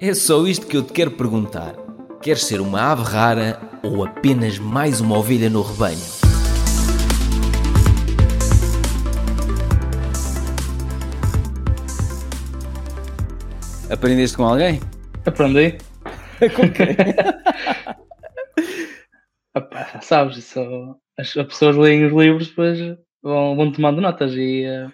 É só isto que eu te quero perguntar. Queres ser uma ave rara ou apenas mais uma ovelha no rebanho? Aprendeste com alguém? Aprendi. com quem? Epá, sabes, isso, as, as pessoas leem os livros, depois vão, vão tomando notas e, eh,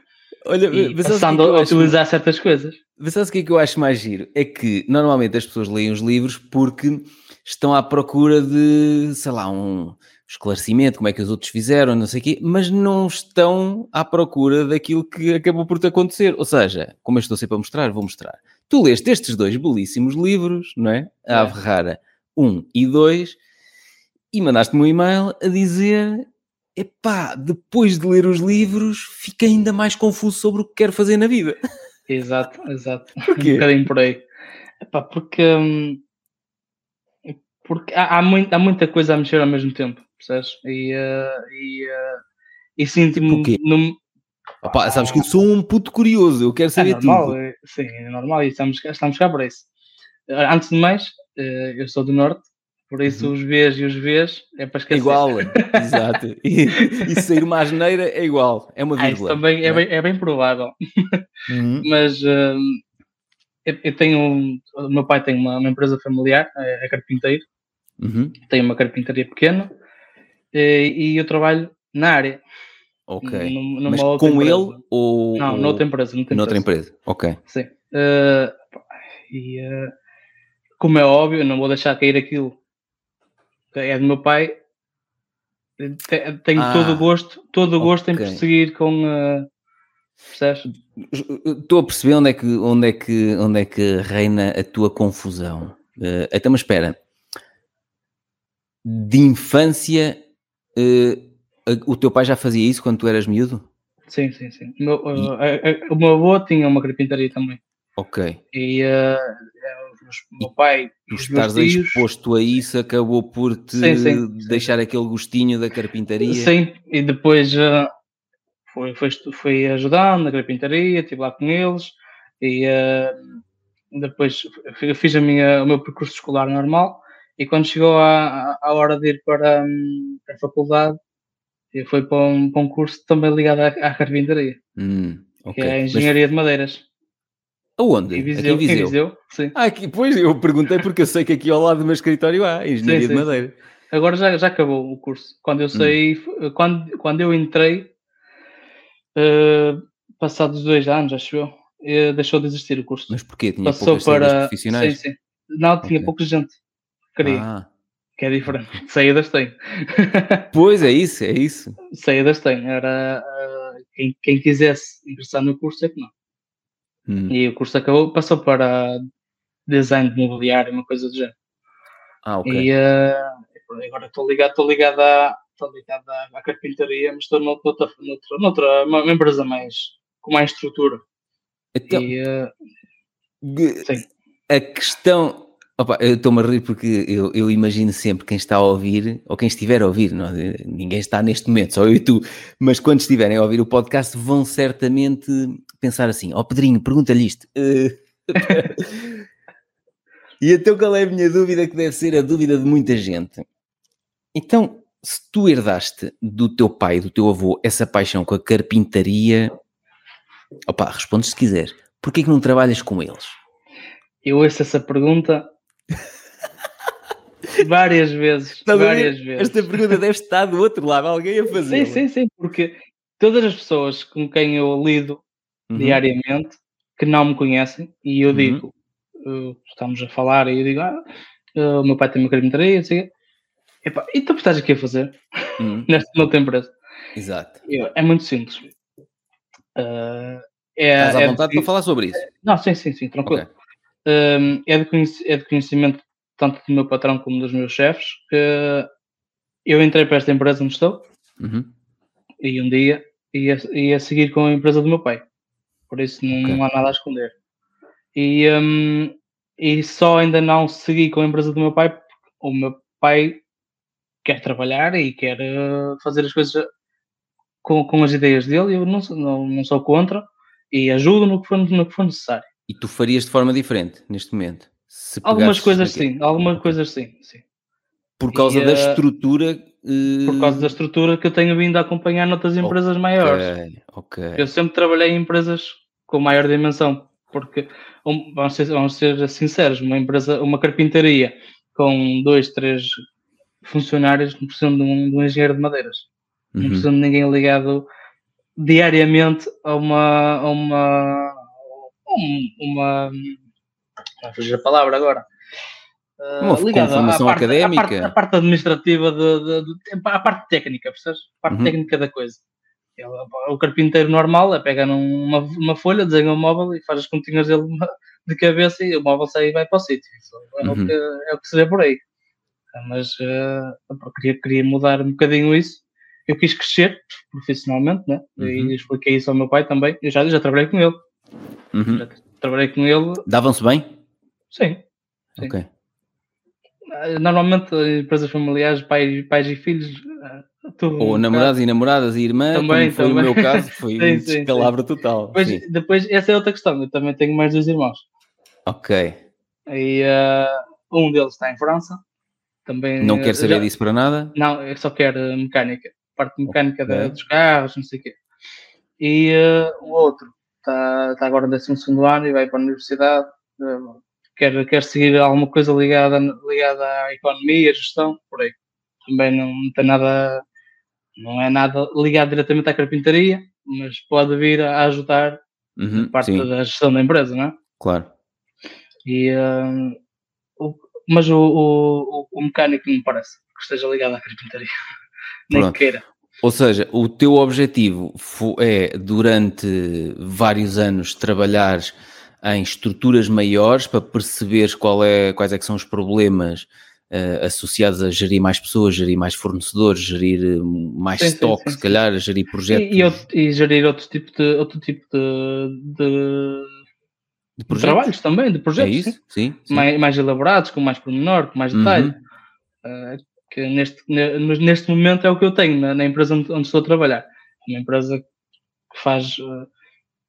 Olha, e que é passando que a acho- utilizar certas coisas. Mas sabes o que é que eu acho mais giro? É que normalmente as pessoas leem os livros porque estão à procura de, sei lá, um esclarecimento, como é que os outros fizeram, não sei o quê, mas não estão à procura daquilo que acabou por te acontecer. Ou seja, como eu estou sempre a mostrar, vou mostrar. Tu leste estes dois belíssimos livros, não é? A É. Ave Rara 1 e 2 e mandaste-me um e-mail a dizer epá, depois de ler os livros fiquei ainda mais confuso sobre o que quero fazer na vida. Exato, exato. Porquê? Um bocadinho por aí. Epá, porque hum, porque há, há, muito- há muita coisa a mexer ao mesmo tempo, percebes? E, eh, e, eh, e sinto-me num- Opa, sabes que eu sou um puto curioso, eu quero É saber normal, tudo. é- sim, é normal e estamos, cá- estamos cá para isso. Antes de mais, eu sou do Norte, por isso os Vs e os Vs é para esquecer. igual, exato. E, e sair uma asneira é igual, é uma Ah, vírgula. também é é? bem, é bem provável. Uhum. Mas eh, eu, eu tenho. um- O meu pai tem uma, uma empresa familiar, é, é carpinteiro, Uhum. tem uma carpintaria pequena eh, e eu trabalho na área. Ok. num- numa Mas com empresa. ele ou. Não, ou... noutra empresa. Noutra noutra empresa. empresa? Ok. Sim. Pá, e eh, como é óbvio, não vou deixar cair aquilo é do meu pai. Te- Tenho Ah, todo o gosto, todo o gosto em prosseguir com. percebes? Estou a perceber onde é que, onde é que, onde é que reina a tua confusão. Eh, então, mas espera. De infância, a- o teu pai já fazia isso quando tu eras miúdo? Sim, sim, sim. O meu, eh, eh, o meu avô tinha uma carpintaria também. Ok. E o meu pai Tu tios. exposto a isso acabou por te Sim, sim, sim. deixar aquele gostinho da carpintaria. Sim, e depois eh, fui, fui, fui ajudando na carpintaria, estive lá com eles e eh, depois fiz a minha, o meu percurso escolar normal e quando chegou a, a hora de ir para, hum, para a faculdade eu fui para um, para um curso também ligado à, à carpintaria, Hum, ok. que é a Mas Engenharia de Madeiras. Aonde? Em Aqui Viseu, em Viseu. em Viseu, sim. Ah, aqui, pois, eu perguntei porque eu sei que aqui ao lado do meu escritório há Engenharia Sim, de sim, Madeira. Agora já, já acabou o curso. Quando eu Hum. saí, f- quando, quando eu entrei, eh, passados dois anos, acho eu, eh, deixou de existir o curso. Mas porquê? Tinha Passou poucas para. profissionais? Sim, sim. Não, tinha Ok. pouca gente. que Queria, Ah, que é diferente. Saídas tem. pois, é isso, é isso. Saídas tem. Era eh, quem, quem quisesse ingressar no curso é que não. Hum. E o curso acabou, passou para design de mobiliário, uma coisa do género. Ah, ok. E eh, agora estou ligado, estou ligado à, estou ligado à, carpintaria, mas estou noutra, noutra, noutra, uma, empresa mais com mais estrutura. Então, e gue- sim. a questão. Opa, eu estou-me a rir porque eu, eu imagino sempre quem está a ouvir, ou quem estiver a ouvir, não, é? ninguém está neste momento, só eu e tu, mas quando estiverem a ouvir o podcast vão certamente pensar assim: Ó Pedrinho, pergunta-lhe isto. Eh, e então qual é a minha dúvida, que deve ser a dúvida de muita gente? Então, se tu herdaste do teu pai, do teu avô, essa paixão com a carpintaria, opa, respondes se quiser, porquê que não trabalhas com eles? eu ouço essa pergunta várias vezes. Estás várias vezes. Esta pergunta deve estar do outro lado, alguém a fazer. Sim, sim, sim, porque todas as pessoas com quem eu lido Uhum. diariamente que não me conhecem e eu Uhum. digo, uh, estamos a falar e eu digo, ah, uh, o meu pai tem uma sei o quê. Epá, e tu estás aqui a fazer Uhum. nesta noutra empresa? Exato. Eu- é muito simples. Uh, é, Estás à é vontade de- para falar sobre isso. Não, sim, sim, sim, tranquilo. Ok. Um, é, de é de conhecimento tanto do meu patrão como dos meus chefes que eu entrei para esta empresa onde estou Uhum. e um dia ia, ia seguir com a empresa do meu pai. Por isso não, Ok. não há nada a esconder. E, hum, e só ainda não segui com a empresa do meu pai porque o meu pai quer trabalhar e quer eh, fazer as coisas com, com as ideias dele e eu não, sou- não, não sou contra e ajudo no que for, no que for necessário. E tu farias de forma diferente neste momento. Algumas coisas sim, algumas coisas sim, sim. Por causa e, da eh, estrutura. Uh... Por causa da estrutura que eu tenho vindo a acompanhar noutras empresas okay, maiores. Eu sempre trabalhei em empresas com maior dimensão, porque vamos ser, vamos ser sinceros, uma empresa, uma carpintaria com dois, três funcionários não precisam de um, de um engenheiro de madeiras. Não uhum. precisam de ninguém ligado diariamente a uma, a uma, uma, não fugir a palavra agora. Uma uh, ligado à parte, académica. À parte, à parte administrativa, de, de, de, à parte técnica, percebes? A parte uhum. técnica da coisa. O carpinteiro normal é pega numa uma folha, desenha um móvel e faz as continhas dele de cabeça e o móvel sai e vai para o sítio. É, uhum. o que, é o que se vê por aí. Mas uh, queria, queria mudar um bocadinho isso. Eu quis crescer profissionalmente, né? Uhum. E expliquei isso ao meu pai também. Eu já, já trabalhei com ele. Uhum. Já trabalhei com ele. Davam-se bem? Sim. sim. Ok. Eh, normalmente, empresas familiares, pais, pais e filhos. Eh, Ou namorados e namoradas e irmãs, também, foi também. o meu caso, foi sim, um descalabro total. Depois, depois, essa é outra questão. Eu também tenho mais dois irmãos. Ok. E uh, um deles está em França. Também, não quer saber já... disso para nada? Não, eu só quero mecânica. Parte mecânica okay. dos carros, não sei o quê. E uh, o outro está, está agora no 12 ano e vai para a universidade. Quer, quer seguir alguma coisa ligada, ligada à economia, à gestão, por aí. Também não, não tem nada, não é nada ligado diretamente à carpintaria, mas pode vir a ajudar uhum, parte sim. da gestão da empresa, não é? Claro. E, uh, o, mas o, o, o, mecânico não me parece que esteja ligado à carpintaria, nem Pronto. queira. Ou seja, o teu objetivo é, durante vários anos, trabalhares em estruturas maiores para perceberes qual é, quais é que são os problemas uh, associados a gerir mais pessoas, gerir mais fornecedores, gerir eh, mais sim, stock, sim, sim, se calhar, gerir projetos. E, e, e, gerir outro tipo de, outro tipo de, de, de, de trabalhos também, de projetos. É isso? Sim. Mais, mais elaborados, com mais pormenor, com mais detalhe. Uhum. Uh, que neste, neste momento é o que eu tenho na, na empresa onde, onde, estou a trabalhar. Uma empresa que faz uh,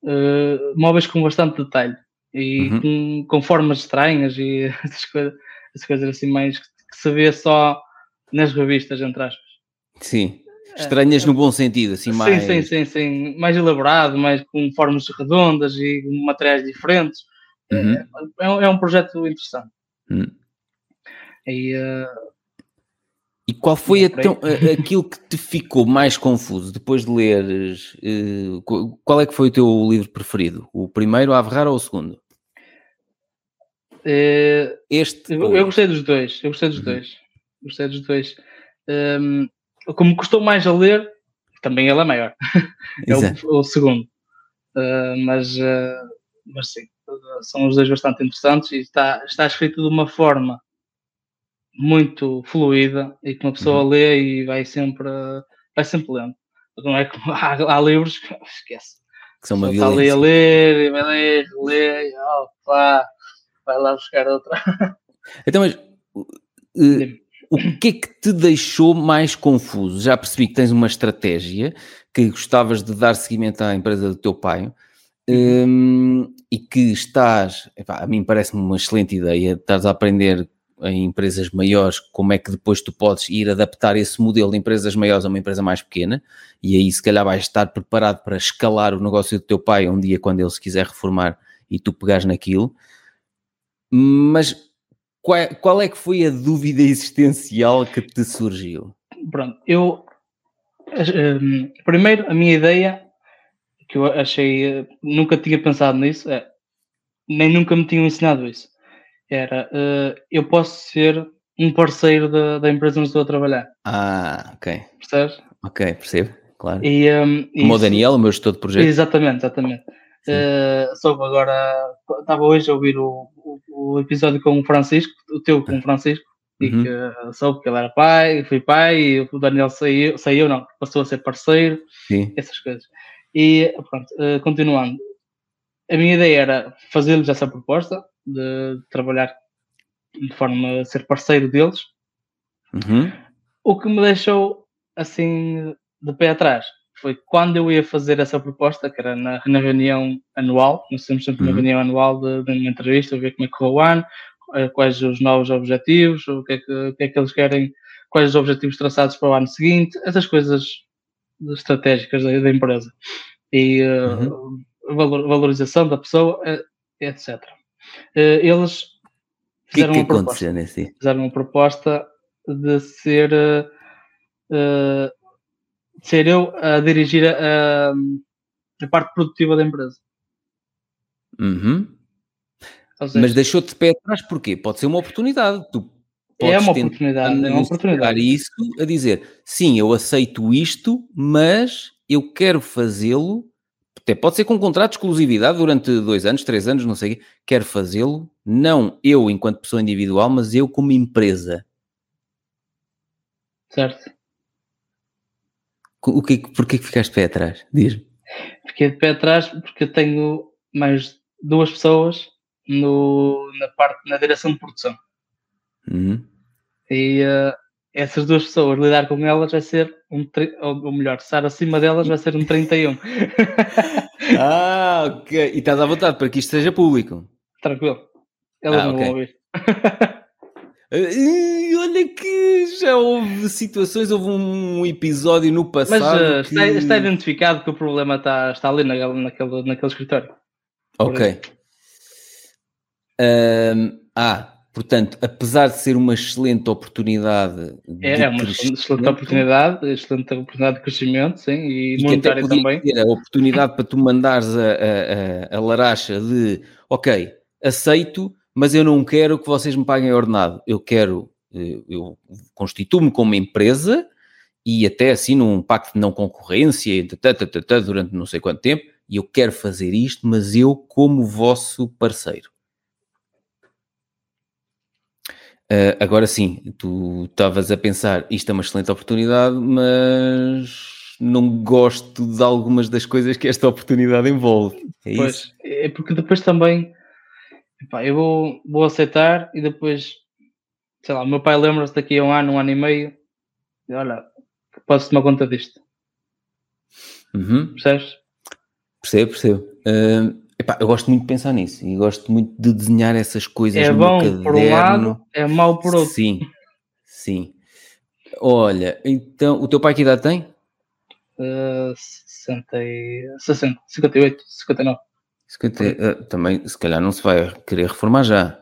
uh, móveis com bastante detalhe e uhum. com, com, formas estranhas e essas coisas, essas coisas assim mais que, que, se vê só nas revistas, entre aspas. Sim, estranhas é, no bom sentido, assim mais... Sim, sim, sim, sim, mais elaborado, mais com formas redondas e materiais diferentes. Uhum. É, é, é, um projeto interessante. Uhum. E, uh, e qual foi então, aquilo que te ficou mais confuso depois de leres? Eh, qual é que foi o teu livro preferido? O primeiro, a Averrar ou o segundo? É, este? Eu, eu, gostei dos dois. Eu gostei dos uhum. dois. Gostei dos dois. Um, como custou mais a ler, também ele é maior. é o, o, segundo. Uh, mas, mas sim, são os dois bastante interessantes e está, está escrito de uma forma muito fluida e que uma pessoa uhum. lê e vai sempre, vai sempre lendo. Não é como há, há livros que esquece. Que são uma está ali a ler, e vai ler, ler, e opa, vai lá buscar outra. Então, mas uh, o que é que te deixou mais confuso? Já percebi que tens uma estratégia que gostavas de dar seguimento à empresa do teu pai. Um, uhum. e que estás, epá, a mim parece-me uma excelente ideia, estás a aprender em empresas maiores, como é que depois tu podes ir adaptar esse modelo de empresas maiores a uma empresa mais pequena, e aí se calhar vais estar preparado para escalar o negócio do teu pai um dia quando ele se quiser reformar e tu pegares naquilo. Mas qual é, qual é que foi a dúvida existencial que te surgiu? Pronto, eu um, primeiro a minha ideia que eu achei, nunca tinha pensado nisso, é, nem nunca me tinham ensinado isso era uh, eu posso ser um parceiro da, da empresa onde estou a trabalhar. Ah, ok. Percebes? Ok, percebo, claro. E, um, Como o Daniel, o meu gestor de projeto. Exatamente, exatamente. Uh, soube agora, estava hoje a ouvir o, o, o, episódio com o Francisco, o teu com o Francisco, e uhum. que uh, soube que ele era pai, fui pai, e o Daniel saiu, saiu não, passou a ser parceiro, Sim. essas coisas. E pronto, uh, continuando, a minha ideia era fazer-lhes essa proposta, de trabalhar de forma a ser parceiro deles. Uhum. O que me deixou assim de pé atrás foi quando eu ia fazer essa proposta, que era na, na reunião anual, nós temos sempre uhum. uma reunião anual de, de uma entrevista, ver como é que correu o ano, quais os novos objetivos, o que, é que, o que é que eles querem, quais os objetivos traçados para o ano seguinte, essas coisas estratégicas da, da empresa. E uh, uhum. valor, valorização da pessoa, etc. Uh, eles fizeram, que que uma proposta, nesse? fizeram uma proposta de ser, uh, ser eu a dirigir a, a parte produtiva da empresa. Uhum. Seja, Mas deixou-te de pé atrás porquê? Pode ser uma oportunidade. Tu é uma oportunidade, é uma oportunidade. isso a dizer, sim, eu aceito isto, mas eu quero fazê-lo, até pode ser com um contrato de exclusividade durante dois anos, três anos, não sei, quero fazê-lo, não eu enquanto pessoa individual, mas eu como empresa. Certo. O que, porquê que ficaste de pé atrás? Diz-me. Fiquei de pé atrás porque eu tenho mais duas pessoas no, na parte, na direção de produção. Uhum. E uh, essas duas pessoas, lidar com elas vai ser um, ou melhor, estar acima delas vai ser um 31. ah, ok. E estás à vontade para que isto seja público? Tranquilo. Elas ah, não okay. vão ouvir. olha que já houve situações, houve um episódio no passado. Mas uh, que... está, está, identificado que o problema está, está ali naquele, naquele, naquele escritório. Ok. Um, ah, portanto, apesar de ser uma excelente oportunidade. É, é uma excelente oportunidade, excelente oportunidade de crescimento, sim, e, e monetário também. Ter a oportunidade para tu mandares a, a, a, laracha de ok, aceito, mas eu não quero que vocês me paguem ordenado. Eu quero, eh, eu constituo-me como empresa e até assim num pacto de não concorrência durante não sei quanto tempo, e eu quero fazer isto, mas eu como vosso parceiro. Uh, agora sim, tu estavas a pensar, isto é uma excelente oportunidade, mas não gosto de algumas das coisas que esta oportunidade envolve. É pois, isso? é porque depois também epá, eu vou, vou aceitar e depois, sei lá, o meu pai lembra-se daqui a um ano, um ano e meio, e olha, posso tomar conta disto. Uhum. Percebes? Percebo, percebo. Uh, Epá, eu gosto muito de pensar nisso e gosto muito de desenhar essas coisas é bom por um lado, é mau por outro. Sim, sim. Olha, então, o teu pai que idade tem? Uh, 60, 60, 58, 59. 50, uh, também, se calhar, não se vai querer reformar já.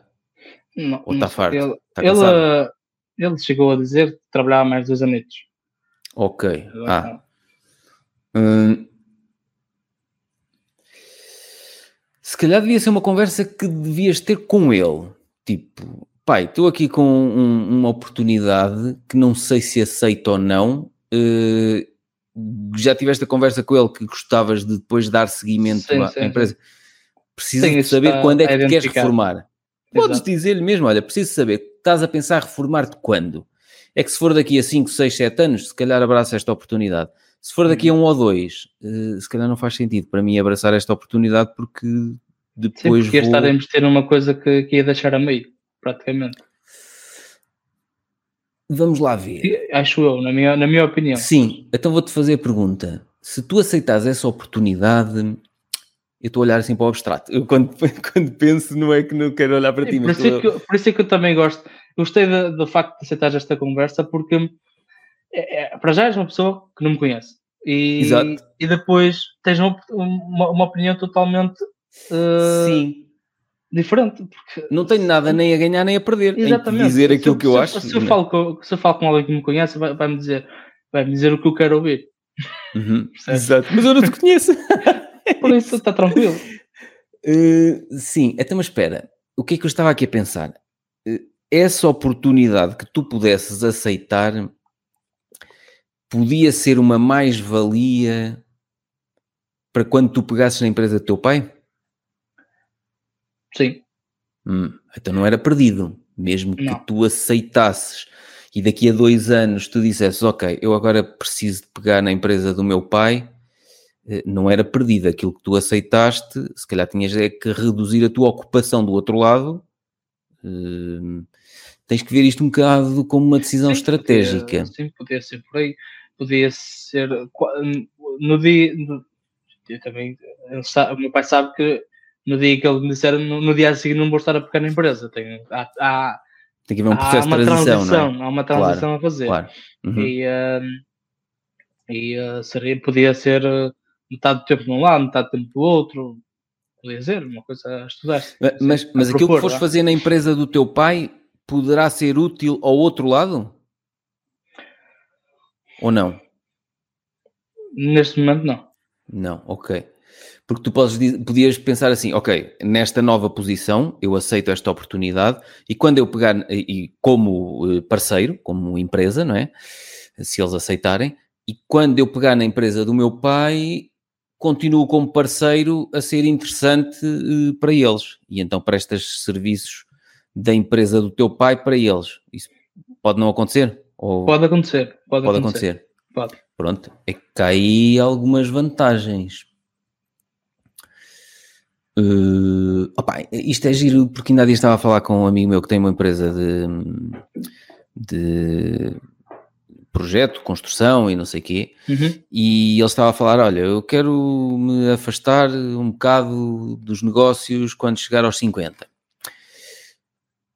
Não, Ou está farto? Ele, está ele, ele, chegou a dizer que trabalhava mais dois anos. Ok. ah. Hum, se calhar devia ser uma conversa que devias ter com ele. Tipo, pai, estou aqui com um, uma oportunidade que não sei se aceito ou não. Uh, já tiveste a conversa com ele que gostavas de depois dar seguimento sim, à sim, empresa. Precisas de saber quando é que queres reformar. Podes dizer-lhe mesmo, olha, preciso saber, estás a pensar reformar-te quando? É que se for daqui a 5, 6, 7 anos, se calhar abraça esta oportunidade. Se for daqui a um ou dois, uh, se calhar não faz sentido para mim abraçar esta oportunidade porque depois Sim, porque vou... a investir numa coisa que, que ia deixar a meio, praticamente. Vamos lá ver. Acho eu, na minha, na minha opinião. Sim, então vou-te fazer a pergunta. Se tu aceitas essa oportunidade, eu estou a olhar assim para o abstrato. Eu quando, quando penso, não é que não quero olhar para ti. Por, isso é que, por isso é que eu também gosto. Gostei do facto de aceitar esta conversa, porque é, é, para já és uma pessoa que não me conhece. E, Exato. e depois tens uma, uma, uma opinião totalmente uh, Sim. diferente. Porque... Não tenho nada nem a ganhar nem a perder. Exatamente. Em dizer aquilo se, que eu se, acho. Se eu, falo com, se eu falo com alguém que me conhece, vai-me vai dizer, vai dizer o que eu quero ouvir. Uhum. Exato. Mas eu não te conheço. Por isso está tranquilo. Uh, sim, até mas espera. O que é que eu estava aqui a pensar? Uh, essa oportunidade que tu pudesses aceitar podia ser uma mais-valia para quando tu pegasses na empresa do teu pai? Sim. Hum, então não era perdido, mesmo que não. tu aceitasses e daqui a dois anos tu dissesses, ok, eu agora preciso de pegar na empresa do meu pai, eh, não era perdido. Aquilo que tu aceitaste, se calhar tinhas é que reduzir a tua ocupação do outro lado. Hum, tens que ver isto um bocado como uma decisão sim, estratégica. Podia, sim, podia ser por aí podia ser no dia. No, eu também, sabe, o meu pai sabe que no dia que ele me disser, no, no dia a seguir não vou estar a pegar na empresa. Tem, há, há, Tem que haver um processo de transição, transição, não é? há uma transição Claro, a fazer. Claro. Uhum. E, ah, e ah, seria, podia ser ah, metade do tempo de um lado, metade do tempo do outro. Podia ser uma coisa a estudar. Ma- Mas, mas a aquilo que propor, foste fazer na empresa do teu pai poderá ser útil ao outro lado? Ou não? Neste momento, não. Não, ok. Porque tu podes, di- podias pensar assim, ok, nesta nova posição eu aceito esta oportunidade e quando eu pegar, e e como eh, parceiro, como empresa, não é? Se eles aceitarem, e quando eu pegar na empresa do meu pai, continuo como parceiro a ser interessante eh, para eles. E então prestas serviços da empresa do teu pai para eles. Isso pode não acontecer? Ou Pode acontecer. Pode, pode acontecer. acontecer? Pode. Pronto, é que há aí algumas vantagens. Eh, opá, isto é giro porque ainda há dias estava a falar com um amigo meu que tem uma empresa de, de projeto, construção e não sei o quê, Uhum. e ele estava a falar: Olha, eu quero me afastar um bocado dos negócios quando chegar aos 50.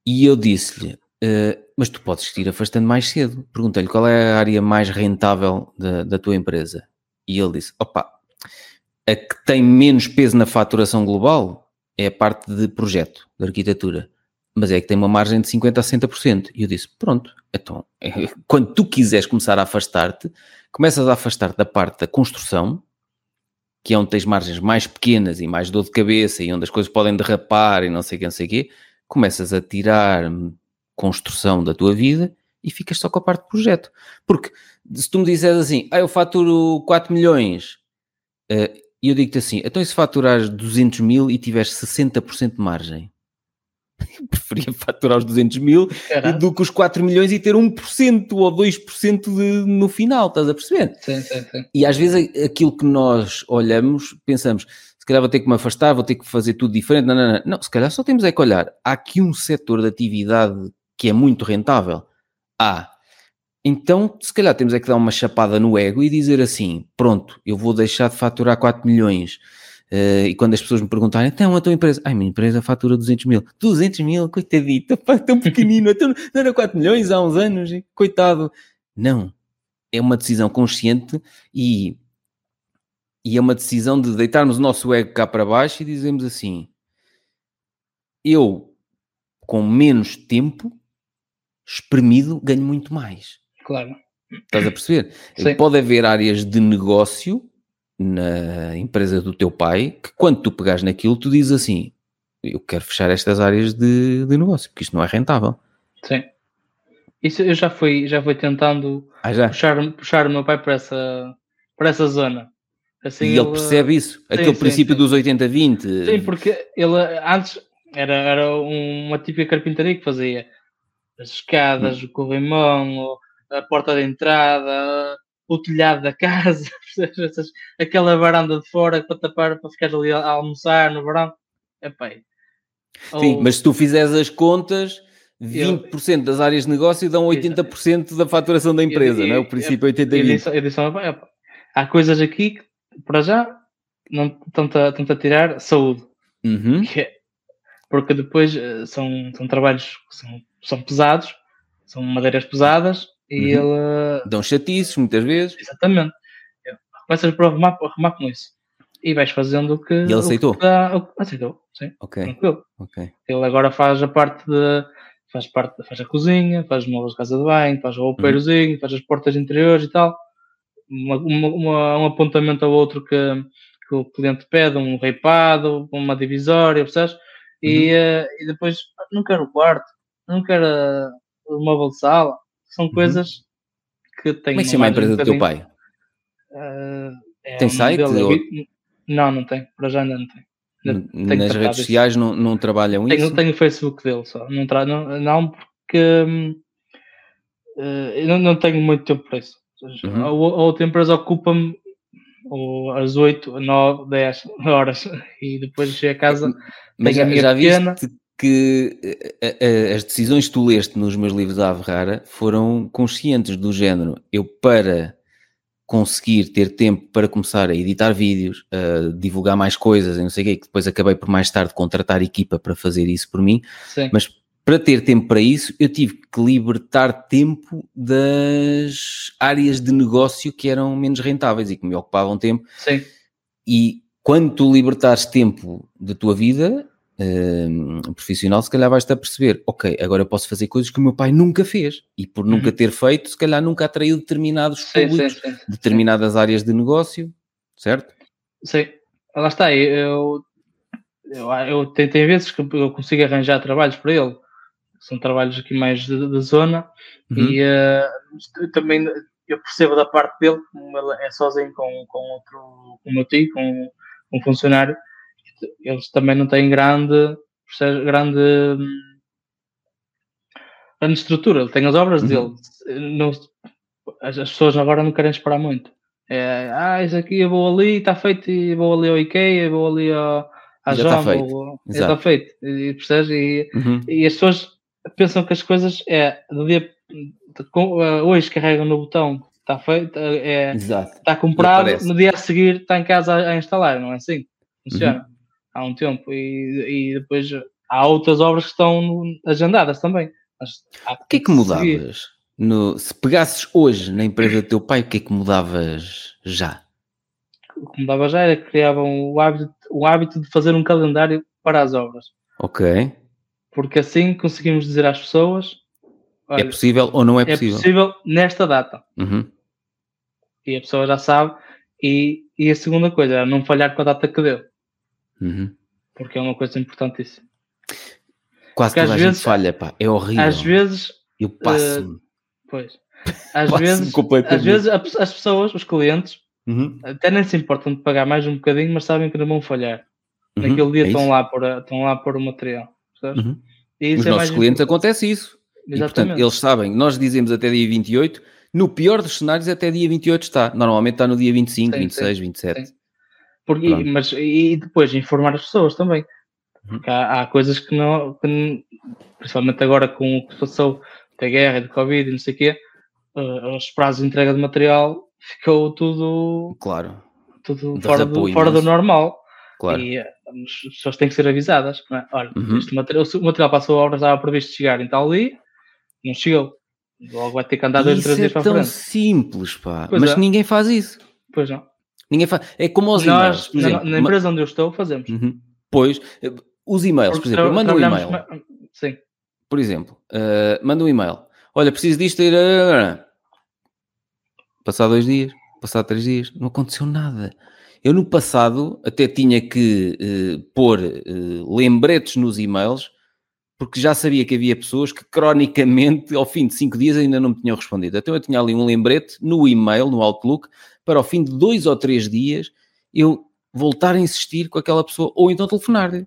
E eu disse-lhe: "Eh, Mas tu podes te ir afastando mais cedo. Perguntei-lhe qual é a área mais rentável da, da tua empresa. E ele disse: Opa, a que tem menos peso na faturação global é a parte de projeto, de arquitetura. Mas é que tem uma margem de 50% a 60%. E eu disse: Pronto, então, quando tu quiseres começar a afastar-te, começas a afastar-te da parte da construção, que é onde tens margens mais pequenas e mais dor de cabeça e onde as coisas podem derrapar e não sei o que, não sei o quê, começas a tirar construção da tua vida e ficas só com a parte de projeto. Porque se tu me disseres assim, ah, eu faturo 4 milhões, eh, e eu digo-te assim, então e se faturares 200 mil e tiveres 60% de margem? Eu preferia faturar os 200 mil Caralho. do que os 4 milhões e ter 1% ou 2% de, no final, estás a perceber? Sim, sim, sim. E às vezes a- aquilo que nós olhamos, pensamos, se calhar vou ter que me afastar, vou ter que fazer tudo diferente. Não, não, não. Não, se calhar só temos é que olhar. Há aqui um setor de atividade que é muito rentável. Ah, então se calhar temos é que dar uma chapada no ego e dizer assim: pronto, eu vou deixar de faturar 4 milhões. Eh, e quando as pessoas me perguntarem, então a tua empresa, ai, minha empresa fatura 200 mil, 200 mil, coitadito, pá, tão pequenino, então não era 4 milhões há uns anos, coitado. Não, é uma decisão consciente e, e é uma decisão de deitarmos o nosso ego cá para baixo e dizermos assim: eu, com menos tempo espremido, ganho muito mais. Claro. Estás a perceber? Sim. Pode haver áreas de negócio na empresa do teu pai que quando tu pegares naquilo, tu dizes assim: eu quero fechar estas áreas de, de negócio, porque isto não é rentável. Sim. Isso eu já fui, já fui tentando Ah, já? puxar, puxar o meu pai para essa, para essa zona. Assim, e ele percebe isso, aquele sim, princípio sim. dos 80-20. Sim, porque ele antes era, era uma típica carpintaria que fazia as escadas, Hum. o corrimão, a porta de entrada, o telhado da casa, aquela varanda de fora para tapar, para ficar ali a, almoçar no verão. Epá, Sim, ou- mas se tu fizeres as contas, 20% das áreas de negócio dão 80% da faturação da empresa, eu- não é? O eu- princípio eu 80-20. disse, eu disse pai, "Epá, há coisas aqui que, para já, não estão-te a, a tirar saúde. Uhum. que é- porque depois eh, são, são trabalhos que são, são pesados, são madeiras pesadas e Uhum. ele Dão chatices muitas vezes. exatamente começas por arrumar, arrumar com isso e vais fazendo o que ele o que aceitou? dá- o aceitou, sim, Ok, tranquilo. ok. Ele agora faz a parte de faz parte faz a cozinha, faz móveis de casa de banho, faz o Uhum. roupeirozinho, faz as portas interiores e tal. Uma, uma- uma- um apontamento ao outro que, que o cliente pede, um reipado, uma divisória, percebes? E, Uhum. eh, e depois "Ah, não quero o quarto, não quero o móvel de sala. São coisas que têm Uhum. Como é que uma chama a empresa um do teu pai? eh, é Tem nome site ou- Não, não tem. Para já ainda não tem. Tenho Nas redes isso. sociais não, não trabalham Tenho, isso? tenho o Facebook dele só. Não, tra... não, não porque eh, eu não, não tenho muito tempo para isso. Uhum. A, a outra empresa ocupa-me o- às 8, 9, 10 horas e depois chego a casa. Mas já, já pequena. viste que eh, eh, as decisões que tu leste nos meus livros da Averrara foram conscientes do género. Eu, para conseguir ter tempo para começar a editar vídeos, a divulgar mais coisas e não sei o quê, que depois acabei por mais tarde contratar equipa para fazer isso por mim, Sim. mas para ter tempo para isso, eu tive que libertar tempo das áreas de negócio que eram menos rentáveis e que me ocupavam tempo. Sim. E quando tu libertares tempo da tua vida hum, profissional, se calhar vais-te a perceber, ok, agora eu posso fazer coisas que o meu pai nunca fez e por nunca Uhum. ter feito, se calhar nunca atraiu determinados Sim, sim, públicos, sim. determinadas áreas de negócio, certo? Sim. Lá está, eu, eu, eu tem, tem vezes que eu consigo arranjar trabalhos para ele. São trabalhos aqui mais de zona Uhum. e eu também eu percebo da parte dele, como ele é sozinho com, com outro, com o meu tio, com um funcionário, eles também não têm grande, grande, hum, grande estrutura. Ele tem as obras Uhum. dele. Não, as, as pessoas agora não querem esperar muito. É, ah, isso aqui eu vou ali, está feito, e vou ali ao IKEA, vou ali ao, à Já tá Jamba, feito. já está feito. E, percebes? E, Uhum. e as pessoas pensam que as coisas é do dia eh, hoje carregam no botão, está feito, é, Exato. está comprado, no dia a seguir está em casa a, a instalar, não é assim? Funciona Uhum. há um tempo e, e depois há outras obras que estão agendadas também. Mas há O que é que mudavas? No- se pegasses hoje na empresa do teu pai, o que é que mudavas já? O que mudava já era que criavam o hábito, o hábito de fazer um calendário para as obras, Ok. Porque assim conseguimos dizer às pessoas: é olha, possível ou não é é possível? possível nesta data. Uhum. e a pessoa já sabe. E, e a segunda coisa é não falhar com a data que deu, Uhum. porque é uma coisa importantíssima. Quase Porque toda a às gente vezes- falha, pá. É horrível. Às vezes, Eu passo-me. pois, às Passo-me vezes, às vezes as pessoas, os clientes, Uhum. até nem se importam de pagar mais um bocadinho, mas sabem que não vão falhar. Uhum. Naquele dia É estão lá, por, estão lá por o material. Percebes? Uhum. Os é nossos clientes importante. acontece isso. E, portanto, eles sabem, nós dizemos até dia 28, no pior dos cenários até dia 28 está. Normalmente está no dia 25, Sim, 26, sim, 27. sim. Porque, Pronto. mas, e depois informar as pessoas também. Uhum. Porque há, há coisas que não, que principalmente agora com o que passou da guerra, do Covid e não sei o quê, eh, os prazos de entrega de material ficou tudo, Claro, tudo fora, Derrapou do, fora do normal. claro. E eh, as pessoas têm que ser avisadas. É? Olha, Uhum. este material, o material passou a obra, estava previsto chegar em tal dia, não chegou. Logo vai ter que andar dois, três é dias para a tão frente. simples, pá. Pois Mas é. ninguém faz isso. Pois não. Ninguém faz. É como e-mails, Nós, por na, na empresa onde eu estou, fazemos. Uhum. Pois, eh, os e-mails, por exemplo, eu mando um e-mail. ma- Sim. por exemplo, uh, manda um e-mail. Olha, preciso disto. Ir a... Passar dois dias, passar três dias, não aconteceu nada. Eu no passado até tinha que eh, pôr eh, lembretes nos e-mails, porque já sabia que havia pessoas que cronicamente, ao fim de cinco dias, ainda não me tinham respondido. Então eu tinha ali um lembrete no e-mail, no Outlook, para ao fim de dois ou três dias eu voltar a insistir com aquela pessoa, ou então telefonar-lhe.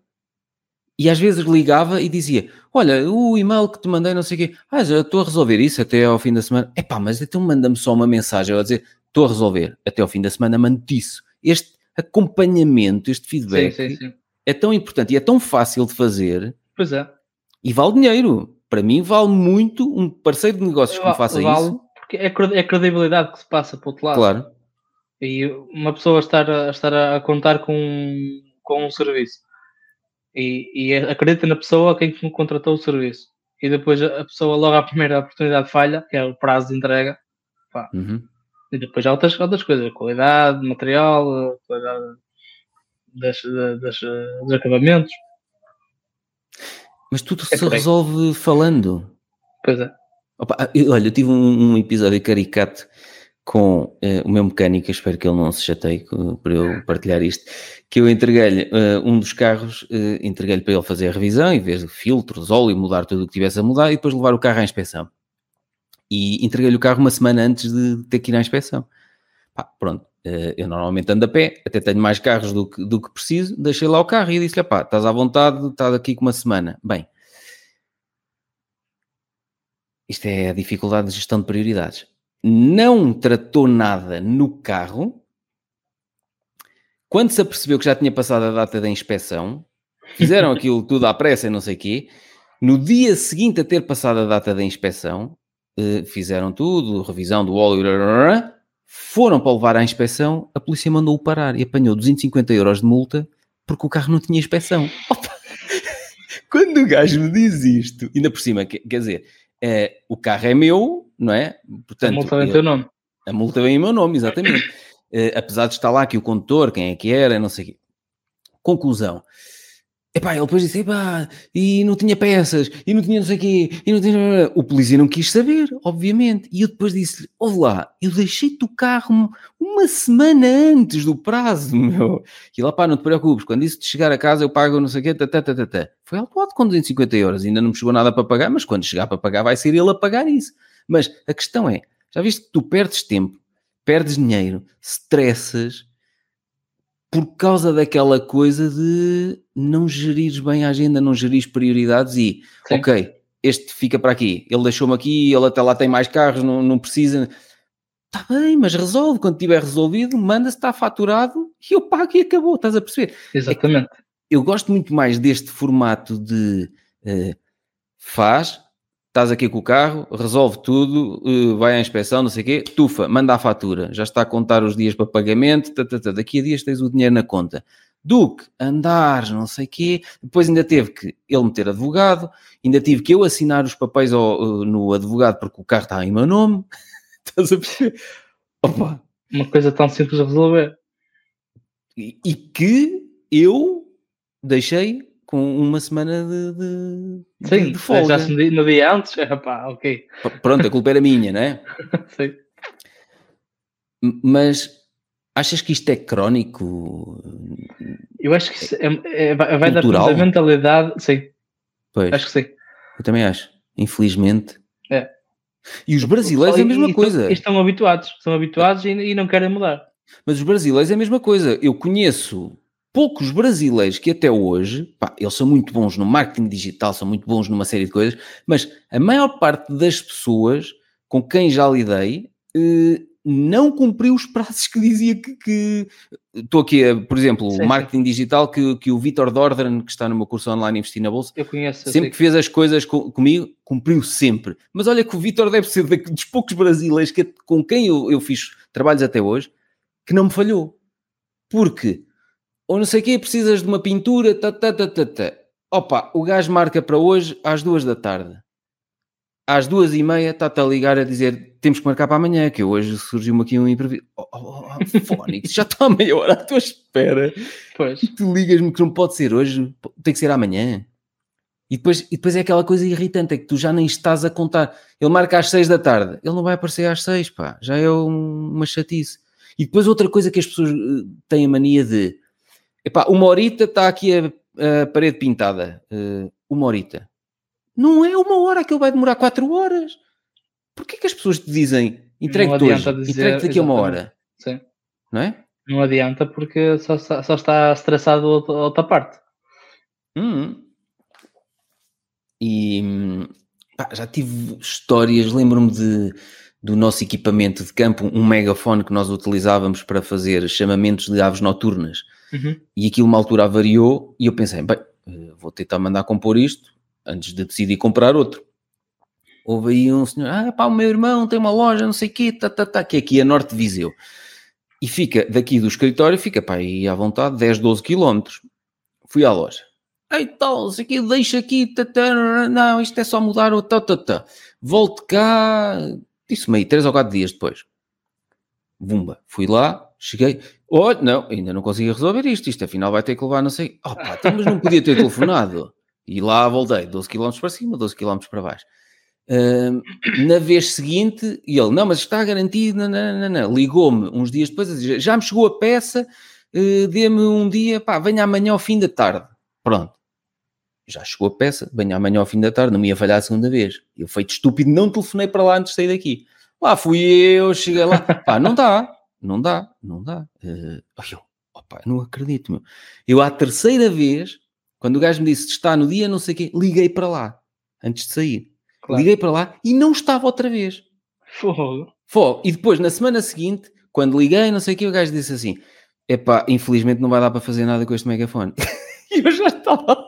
E às vezes ligava e dizia: Olha, o e-mail que te mandei, não sei o quê, ah, já estou a resolver isso até ao fim da semana. Epá, mas então manda-me só uma mensagem a dizer: Estou a resolver até ao fim da semana, mando-te isso. Este acompanhamento, este Sim, feedback sim, sim. é tão importante e é tão fácil de fazer Pois é. e vale dinheiro. Para mim, vale muito um parceiro de negócios que me faça vale, isso. Porque é, cred- é credibilidade que se passa para o outro lado. Claro. E uma pessoa estar a, estar a contar com, com um serviço e, e acredita na pessoa a quem contratou o serviço e depois a a pessoa logo à primeira oportunidade falha, que é o prazo de entrega, Uhum. E depois há outras, outras coisas, qualidade, material, qualidade das, das, dos acabamentos. Mas tudo É se resolve falando. Pois é. Opa, eu- olha, eu tive um, um episódio caricato com eh, o meu mecânico, espero que ele não se chateie por eu partilhar isto, que eu entreguei-lhe eh, um dos carros, eh, entreguei-lhe para ele fazer a revisão, em vez de filtros, óleo, mudar tudo o que tivesse a mudar e depois levar o carro à inspeção. E entreguei-lhe o carro uma semana antes de ter que ir à inspeção. Pá, pronto, eh, eu normalmente ando a pé, até tenho mais carros do que, do que preciso, deixei lá o carro e disse-lhe, pá, estás à vontade, estás aqui com uma semana. Bem, isto é a dificuldade de gestão de prioridades. Não tratou nada no carro. Quando se apercebeu que já tinha passado a data da inspeção, fizeram aquilo tudo à pressa e não sei o quê. No dia seguinte a ter passado a data da inspeção, fizeram tudo, revisão do óleo, Foram para levar à inspeção, a polícia mandou-o parar e apanhou 250 euros de multa porque o carro não tinha inspeção. Opa! Quando o gajo me diz isto, ainda por cima, quer dizer, é, o carro é meu, não é? Portanto, a multa vem em teu nome. A multa vem em meu nome, exatamente. é, apesar de estar lá aqui o condutor, quem é que era, não sei o quê. Conclusão. Epá, ele depois disse, epá, e não tinha peças, e não tinha não sei o quê, e não tinha... O polícia não quis saber, obviamente. E eu depois disse-lhe, ouve lá, eu deixei-te o carro uma semana antes do prazo, meu. E lá, pá, não te preocupes, quando isso de chegar a casa eu pago não sei o quê, tá, tá, tá, tá. Foi autuado com 250 euros, ainda não me chegou nada para pagar, mas quando chegar para pagar vai ser ele a pagar isso. Mas a questão é, já viste que tu perdes tempo, perdes dinheiro, stressas, por causa daquela coisa de não gerires bem a agenda, não gerires prioridades e, Sim. ok, este fica para aqui, ele deixou-me aqui, ele até lá tem mais carros, não, não precisa. Está bem, mas resolve. Quando tiver resolvido, manda-se, está faturado e eu pago e acabou. Estás a perceber? Exatamente. É eu gosto muito mais deste formato de uh, faz, estás aqui com o carro, resolve tudo, uh, vai à inspeção, não sei o quê, tufa, manda a fatura, já está a contar os dias para pagamento, tata, tá, tata, tá, daqui a dias tens o dinheiro na conta. Duque, andares, não sei o quê, depois ainda teve que ele meter advogado, ainda tive que eu assinar os papéis ao, uh, no advogado porque o carro está em meu nome, estás a perceber? Opa. Uma coisa tão simples a resolver. E, e que eu deixei com uma semana de, de, Sim, de folga. já se no dia antes, pá, ok. Pronto, a culpa era minha, não é? Sim. Mas achas que isto é crónico? Eu acho que é, é, vai Cultural? da mentalidade, sim. Pois. Acho que sim. Eu também acho, infelizmente. É. E os brasileiros é a mesma coisa. Estão habituados, estão habituados e, e não querem mudar. Mas os brasileiros é a mesma coisa. Eu conheço poucos brasileiros que até hoje, pá, eles são muito bons no marketing digital, são muito bons numa série de coisas, mas a maior parte das pessoas com quem já lidei eh, não cumpriu os prazos que dizia que, que... estou aqui, a, por exemplo, o marketing digital que, que o Vitor Dordren, que está no meu curso online Investir na Bolsa, eu conheço, sempre que fez as coisas com, comigo, cumpriu sempre. Mas olha que o Vitor deve ser dos poucos brasileiros que, com quem eu, eu fiz trabalhos até hoje, que não me falhou. Porque ou não sei o quê, precisas de uma pintura, tá, tá, tá, tá, tá. Opa, o gajo marca para hoje às duas da tarde. Às duas e meia está-te a ligar a dizer temos que marcar para amanhã, que hoje surgiu-me aqui um imprevisto. Oh, oh, oh Fónix, já está a meia hora à tua espera. Pois. E tu ligas-me que não pode ser hoje, tem que ser amanhã. E depois, e depois é aquela coisa irritante, é que tu já nem estás a contar. Ele marca às seis da tarde, ele não vai aparecer às seis, pá. Já é uma chatice. E depois outra coisa que as pessoas eh, têm a mania de Epá, uma horita está aqui a, a parede pintada. Uh, uma horita. Não é uma hora que ele vai demorar quatro horas. Porquê que as pessoas te dizem entregue-te hoje, entregue-te daqui a uma hora? Sim. Não é? Não adianta porque só, só está estressado a outra parte. Hum. E pá, já tive histórias, lembro-me de do nosso equipamento de campo, um megafone que nós utilizávamos para fazer chamamentos de aves noturnas. Uhum. E aquilo uma altura avariou e eu pensei, bem, eh, vou tentar mandar compor isto antes de decidir comprar outro. Houve aí um senhor, ah pá, o meu irmão tem uma loja, não sei o quê, tá, tá, tá, que é aqui a Norte de Viseu. E fica, daqui do escritório, fica, pá, aí à vontade, 10, 12 quilómetros. Fui à loja. Ei, tal, isso aqui, deixa aqui, tá, tá, não, isto é só mudar o tá, tá, tá. Volte cá, disse meio, 3 ou 4 dias depois. Bumba, fui lá, cheguei, Oh, não, ainda não consegui resolver isto. Isto afinal vai ter que levar, não sei. Oh, pá, então, mas não podia ter telefonado. E lá voltei, 12 km para cima, 12 km para baixo. Uh, na vez seguinte, e ele, não, mas está garantido, não, não, não, ligou-me uns dias depois já me chegou a peça, uh, dê-me um dia, pá, venha amanhã ao fim da tarde. Pronto. Já chegou a peça, venha amanhã ao fim da tarde, não me ia falhar a segunda vez. Eu, feito estúpido, não telefonei para lá antes de sair daqui. Lá fui eu, cheguei lá, pá, não dá, não dá, não dá. Uh, eu, opa, não acredito, meu. Eu, à terceira vez, quando o gajo me disse está no dia, não sei o quê, liguei para lá, antes de sair. Claro. Liguei para lá e não estava outra vez. Fogo. Fogo. E depois, na semana seguinte, quando liguei, não sei o quê, o gajo disse assim: epá, infelizmente não vai dar para fazer nada com este megafone. e eu já estava.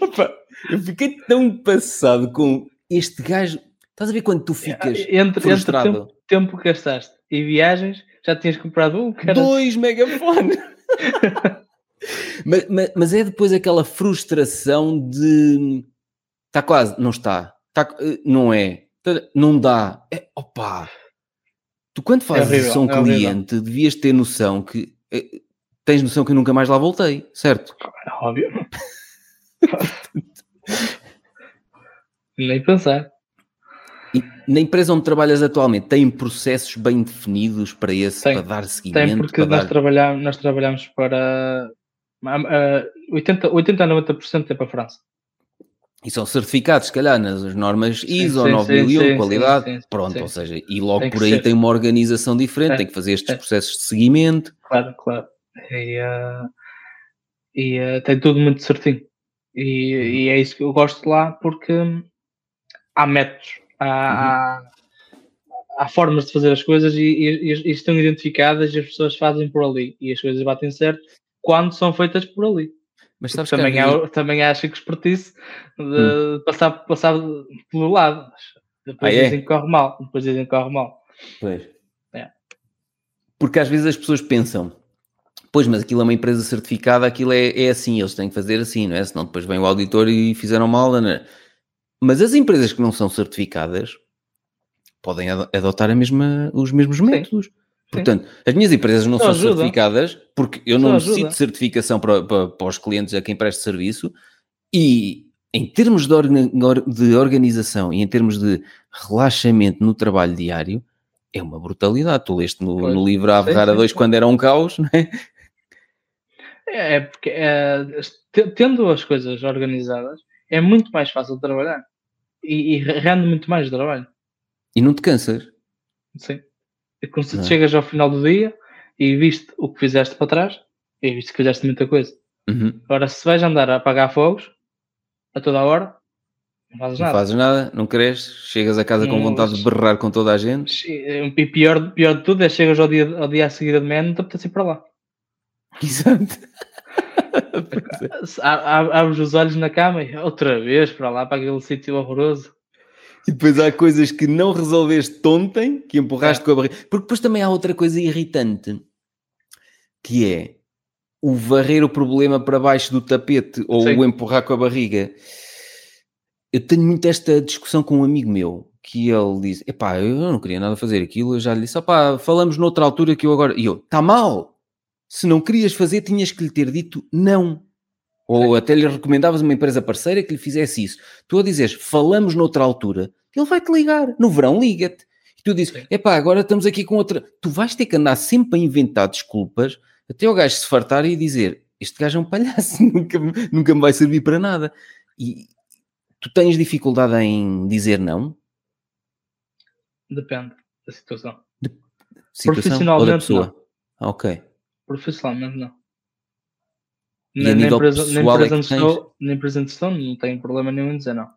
Opa, eu fiquei tão passado com este gajo. Estás a ver quando tu ficas entre, frustrado? Entre tempo que gastaste e viagens, já tinhas comprado um, cara. Dois megafones! mas, mas, mas, é depois aquela frustração de está quase, não está, está não é, não dá, é, opa. Tu quando fazes é horrível, isso a um é cliente, horrível. devias ter noção que é, tens noção que eu nunca mais lá voltei, certo? É óbvio. Nem pensar. E na empresa onde trabalhas atualmente, tem processos bem definidos para esse, tem, para dar seguimento? Tem, porque nós, dar... trabalhamos, nós trabalhamos para uh, 80, 80 a 90% é para a França. E são certificados, se calhar, nas normas ISO, sim, 9001, sim, qualidade, pronto, ou seja, e logo por aí ser. tem uma organização diferente, é, tem que fazer estes é. processos de seguimento. Claro, claro. E, uh, e uh, tem tudo muito certinho. E, uhum. e, é isso que eu gosto de lá, porque há métodos, há, uhum. há, há, formas de fazer as coisas e, e, e, estão identificadas e as pessoas fazem por ali. E as coisas batem certo quando são feitas por ali. Mas sabes também, há, também acho que expertise de hum. passar, passar pelo lado. Depois ah, é? dizem que corre mal. Depois dizem que corre mal. Pois. É. Porque às vezes as pessoas pensam, pois, mas aquilo é uma empresa certificada, aquilo é, é assim, eles têm que fazer assim, não é? Senão depois vem o auditor e fizeram mal, não é? Mas as empresas que não são certificadas podem adotar a mesma, os mesmos métodos. Sim. Portanto, as minhas empresas não Só são ajuda. certificadas porque eu Só não necessito de certificação para, para, para, os clientes a quem preste serviço e em termos de, de organização e em termos de relaxamento no trabalho diário, é uma brutalidade. Tu leste no, no livro A Verrara 2 quando era um caos, não é? É, é porque é, tendo as coisas organizadas é muito mais fácil de trabalhar e, e rende muito mais de trabalho. E não te cansas? Sim. É como se chegas ao final do dia e viste o que fizeste para trás e viste que fizeste muita coisa. Uhum. Agora, se vais andar a apagar fogos a toda a hora, não fazes não nada. Não fazes nada, não queres, chegas a casa com vontade de berrar com toda a gente. E pior, pior de tudo é chegas ao dia, ao dia a seguir de manhã e não te apetece ir para lá. Exato. Abres os olhos na cama e outra vez para lá, para aquele sítio horroroso. E depois há coisas que não resolveste ontem, que empurraste é. com a barriga. Porque depois também há outra coisa irritante, que é o varrer o problema para baixo do tapete ou Sim. o empurrar com a barriga. Eu tenho muito esta discussão com um amigo meu, que ele diz, epá, eu não queria nada fazer aquilo, eu já lhe disse, opá, falamos noutra altura que eu agora... E eu, está mal! Se não querias fazer, tinhas que lhe ter dito não. Ou até lhe recomendavas uma empresa parceira que lhe fizesse isso. Tu a dizes, falamos noutra altura, ele vai-te ligar. No verão, liga-te. E tu dizes, epá, agora estamos aqui com outra. Tu vais ter que andar sempre a inventar desculpas até o gajo se fartar e dizer, este gajo é um palhaço, nunca, nunca me vai servir para nada. E tu tens dificuldade em dizer não? Depende da situação. De situação Profissionalmente, ou da pessoa? Não. Ok. Profissionalmente, não. E empresa, pessoal na empresa, é não tenho problema nenhum em dizer não.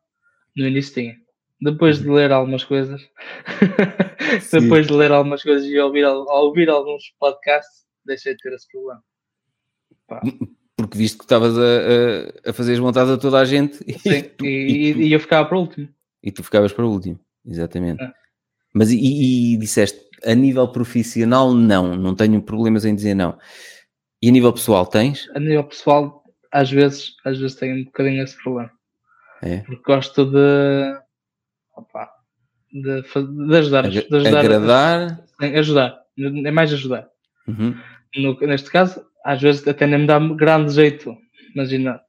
No início tinha. Depois de ler algumas coisas, depois de ler algumas coisas e ouvir, ouvir alguns podcasts, deixei de ter esse problema. Pá. Porque visto que estavas a, a, fazer as montadas a toda a gente Sim, e, tu, e, e, tu, e, eu ficava para o último. E tu ficavas para o último, exatamente. É. Mas e, e disseste, a nível profissional, não, não tenho problemas em dizer não. E a nível pessoal tens? A nível pessoal, às vezes, às vezes tenho um bocadinho esse problema. É. Porque gosto de, opa, de, de, ajudar, de ajudar. Agradar? Ajudar. É mais ajudar. Uhum. No, neste caso, às vezes até nem me dá grande jeito. Imagina,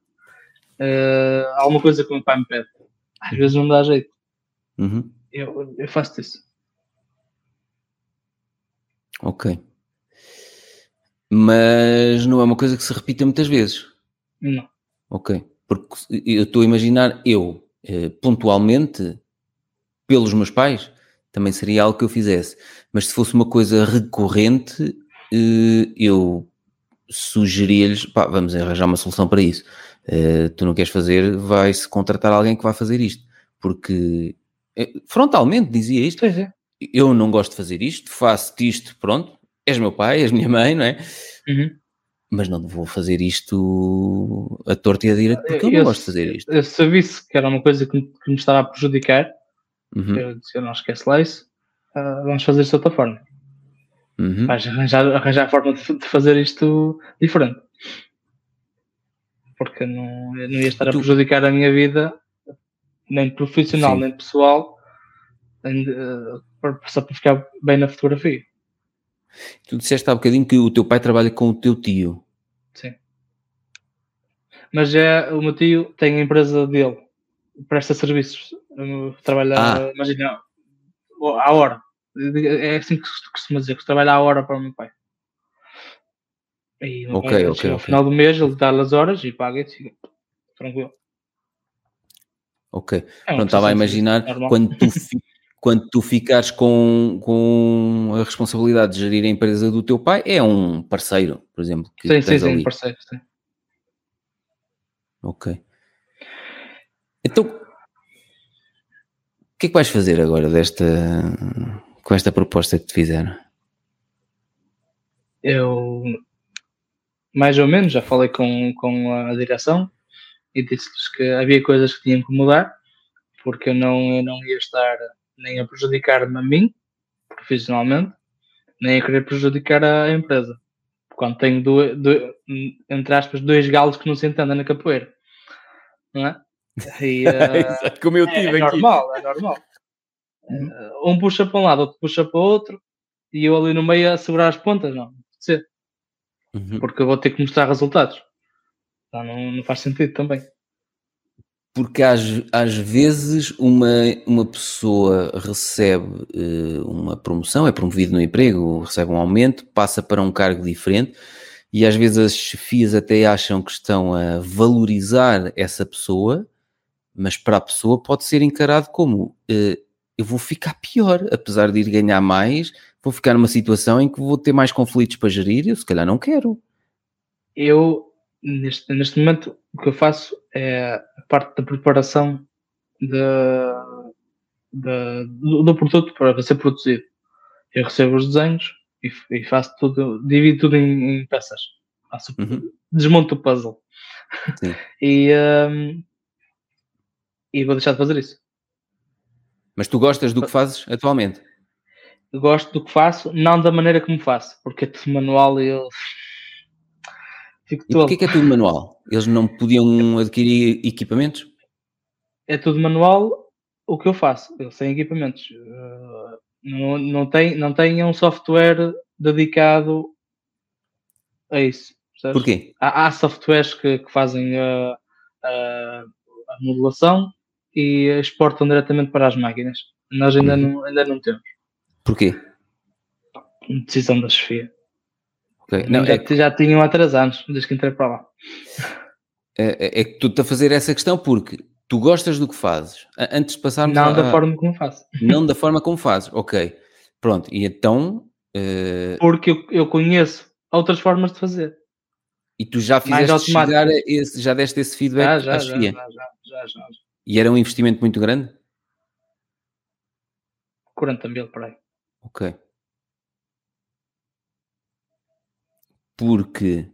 uh, alguma coisa que o meu pai me pede. Às vezes não me dá jeito. Uhum. Eu, eu faço isso. Ok mas não é uma coisa que se repita muitas vezes. Não. Ok. Porque eu estou a imaginar, eu, eh, pontualmente, pelos meus pais, também seria algo que eu fizesse. Mas se fosse uma coisa recorrente, eh, eu sugeria-lhes, pá, vamos arranjar uma solução para isso. Eh, tu não queres fazer, vai-se contratar alguém que vai fazer isto. Porque, frontalmente, dizia isto. É. Eu não gosto de fazer isto, faço-te isto, pronto, és meu pai, és minha mãe, não é? Uhum. Mas não vou fazer isto a torto e a direito porque eu, eu não gosto de fazer isto. Eu sabia que era uma coisa que me, que me estava a prejudicar. Uhum. Eu disse, eu não esqueço lá isso. uh, vamos fazer isto de outra forma. Uhum. Vais arranjar, arranjar a forma de, de fazer isto diferente. Porque não, eu não ia estar a Tu- prejudicar a minha vida, nem profissional, Sim. nem pessoal, para- só para ficar bem na fotografia. Tu disseste há bocadinho que o teu pai trabalha com o teu tio. Sim. Mas é, o meu tio tem a empresa dele, presta serviços, eh, trabalha, Ah. imagina, à hora. É assim que se costuma dizer, que trabalha à hora para o meu pai. E Ok, pai, ok, chega ao ok. final do mês, ele dá as horas e paga e fica tranquilo. Ok. É Pronto, estava a imaginar normal. quando tu, quando tu ficares com, com a responsabilidade de gerir a empresa do teu pai, é um parceiro, por exemplo, que Sim, sim, sim, ali. parceiro, sim. Ok. Então, o que é que vais fazer agora desta, com esta proposta que te fizeram? Eu, mais ou menos, já falei com, com a direção e disse-lhes que havia coisas que tinham que mudar, porque eu não, eu não ia estar nem a prejudicar-me a mim, profissionalmente, nem a querer prejudicar a empresa. Quando tenho, do, do- entre aspas, dois galos que não se entendem na capoeira. Não é? E, Exato, como eu é, tive é aqui. normal, é normal. Uhum. Eh, Um puxa para um lado, outro puxa para o outro, e eu ali no meio a segurar as pontas, não. Ser, Uhum. porque eu vou ter que mostrar resultados. Então não, não faz sentido também. Porque às, às vezes uma, uma pessoa recebe eh, uma promoção, é promovido no emprego, recebe um aumento, passa para um cargo diferente e às vezes as chefias até acham que estão a valorizar essa pessoa, mas para a pessoa pode ser encarado como eh, eu vou ficar pior, apesar de ir ganhar mais, vou ficar numa situação em que vou ter mais conflitos para gerir eu se calhar não quero. Eu, neste, neste momento, o que eu faço é a parte da preparação da- da- do, do produto para ser produzido. Eu recebo os desenhos e, e faço tudo, divido tudo em, em peças. Faço, Uhum. Desmonto o puzzle. Sim. e, hum, e vou deixar de fazer isso. Mas tu gostas do que fazes atualmente? Gosto do que faço, não da maneira como faço, porque é tudo manual e eu fico E todo. porquê que é tudo manual? Eles não podiam adquirir equipamentos? é tudo manual o que eu faço. Eu sem equipamentos. Uh, não, não, tem, não tem um software dedicado a isso. percebes? Porquê? Há, há softwares que, que fazem a, a, a modelação e exportam diretamente para as máquinas. Nós ainda, Uhum. não, ainda não temos. Porquê? Decisão da chefia. Não, já, é, que- já tinham há anos, desde que entrei para lá. é, é que tu te a fazer essa questão porque tu gostas do que fazes. Antes de passarmos Não a- da forma como faço. não da forma como fazes. Ok. Pronto. E então... eh, Porque eu, eu conheço outras formas de fazer. e tu já fizeste chegar esse, já deste esse feedback Já, já, à já, chefia. já, já, já, já. E era um investimento muito grande? 40 mil por aí. Ok. Porque.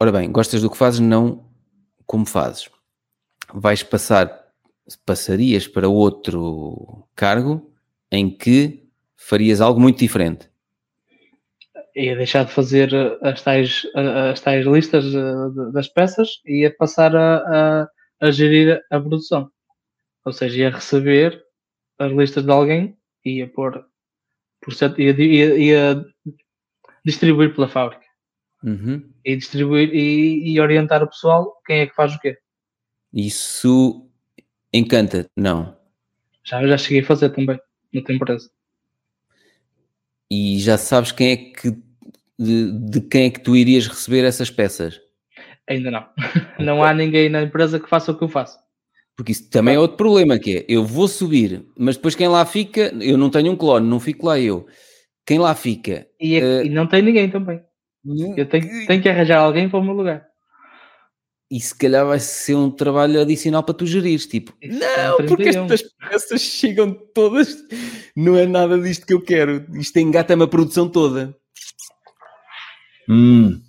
Ora bem, gostas do que fazes, não como fazes. Vais passar, passarias para outro cargo em que farias algo muito diferente. Ia deixar de fazer eh, as tais, eh, as tais listas eh, das peças e ia passar a, a, a gerir a produção. Ou seja, ia receber as listas de alguém e ia pôr por certo, ia, ia, ia distribuir pela fábrica. Uhum. E distribuir e, e orientar o pessoal quem é que faz o quê. Isso encanta? Não. Já, já cheguei a fazer também, noutra empresa. E já sabes quem é que de, de quem é que tu irias receber essas peças? Ainda não. Não há ninguém na empresa que faça o que eu faço. Porque isso também é outro problema, que é, eu vou subir, mas depois quem lá fica, eu não tenho um clone, não fico lá eu. Quem lá fica... E, é- Eh, e não tem ninguém também. Eu tenho, tenho que arranjar alguém para o meu lugar. E se calhar vai ser um trabalho adicional para tu gerires, tipo, Isso não, são porque 31. estas peças chegam todas, não é nada disto que eu quero, isto engata-me a produção toda. Hum.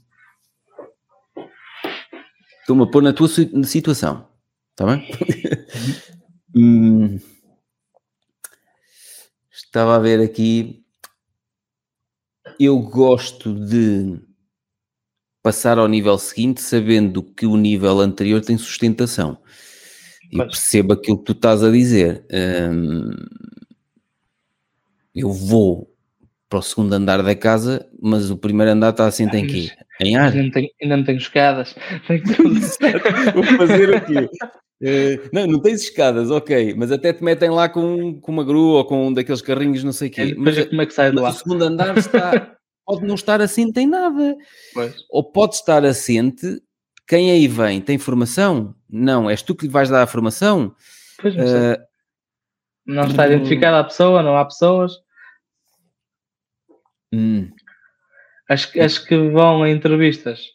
Estou-me a pôr na tua si- situação, está bem? Hum. Estava a ver aqui. Eu gosto de passar ao nível seguinte sabendo que o nível anterior tem sustentação. E Pois. percebo aquilo que tu estás a dizer. Hum, eu vou para o segundo andar da casa, mas o primeiro andar está assente em quê? Em ar? Ainda não tenho, ainda não tenho escadas. Vou fazer o quê? Eh, não, não tens escadas, ok, mas até te metem lá com, com uma grua ou com um daqueles carrinhos, não sei o quê. Mas Mas, como é que sai de lá? o segundo andar está, pode não estar assente em nada. Pois. Ou pode estar assente, quem aí vem tem formação? Não, és tu que lhe vais dar a formação? Pois não. Eh, não está identificada a pessoa, não há pessoas. hum, as que vão a entrevistas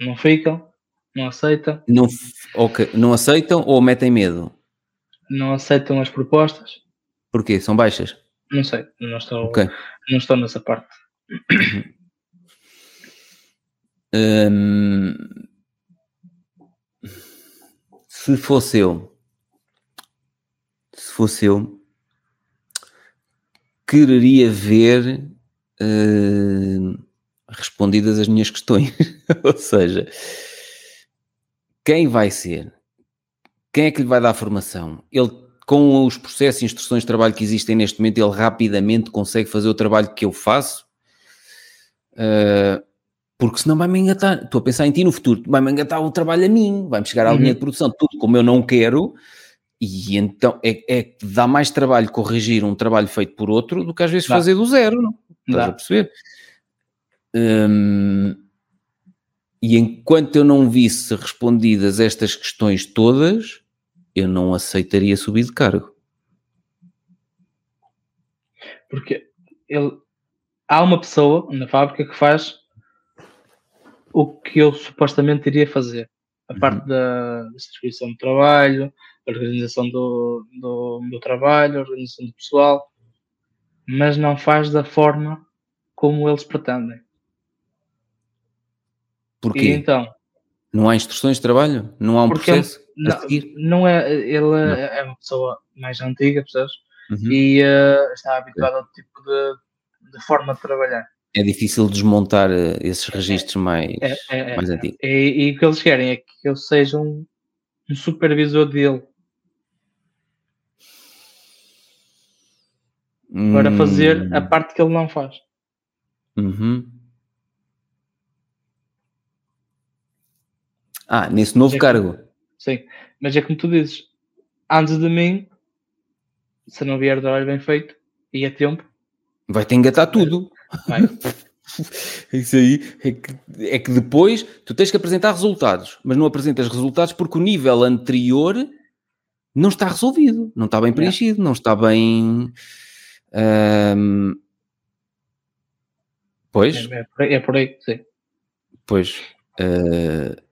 não ficam, não aceitam, não, f- ok, não aceitam ou metem medo? não aceitam as propostas. Porquê? São baixas? Não sei, não estou, Ok. não estou nessa parte. Hum, se fosse eu, se fosse eu, quereria ver hum, respondidas as minhas questões. Ou seja, quem vai ser? Quem é que lhe vai dar a formação? Ele, com os processos e instruções de trabalho que existem neste momento, ele rapidamente consegue fazer o trabalho que eu faço? Uh, porque senão vai-me engatar. Estou a pensar em ti no futuro, vai-me engatar o trabalho a mim, vai-me chegar à Uhum. linha de produção, tudo como eu não quero, e então é, é que dá mais trabalho corrigir um trabalho feito por outro do que às vezes Dá. fazer do zero, não? Estás Dá. a perceber? Hum, e enquanto eu não visse respondidas estas questões todas, eu não aceitaria subir de cargo. Porque ele, há uma pessoa na fábrica que faz o que eu supostamente iria fazer. A Uhum. parte da distribuição do trabalho, a organização do, do, do trabalho, a organização do pessoal, mas não faz da forma como eles pretendem. Porquê? E então, Não há instruções de trabalho? Não há um Porque é processo a não, seguir? não é, ele é uma pessoa mais antiga, percebes? Uhum. E eh, está habituado a outro tipo de, de forma de trabalhar. É difícil desmontar eh, esses registros mais, É, é, é. mais antigos. E, e o que eles querem é que eu seja um, um supervisor dele para fazer a Hum, parte que ele não faz. uhum. Ah, nesse novo É que- cargo. Sim. Mas é como tu dizes, antes de mim, se não vier de horário bem feito e a tempo, Vai-te engatar tudo. vai. Isso aí é que, é que depois tu tens que apresentar resultados, mas não apresentas resultados porque o nível anterior não está resolvido, não está bem preenchido, não está bem. pois, É, é por aí, é sim. pois. ah,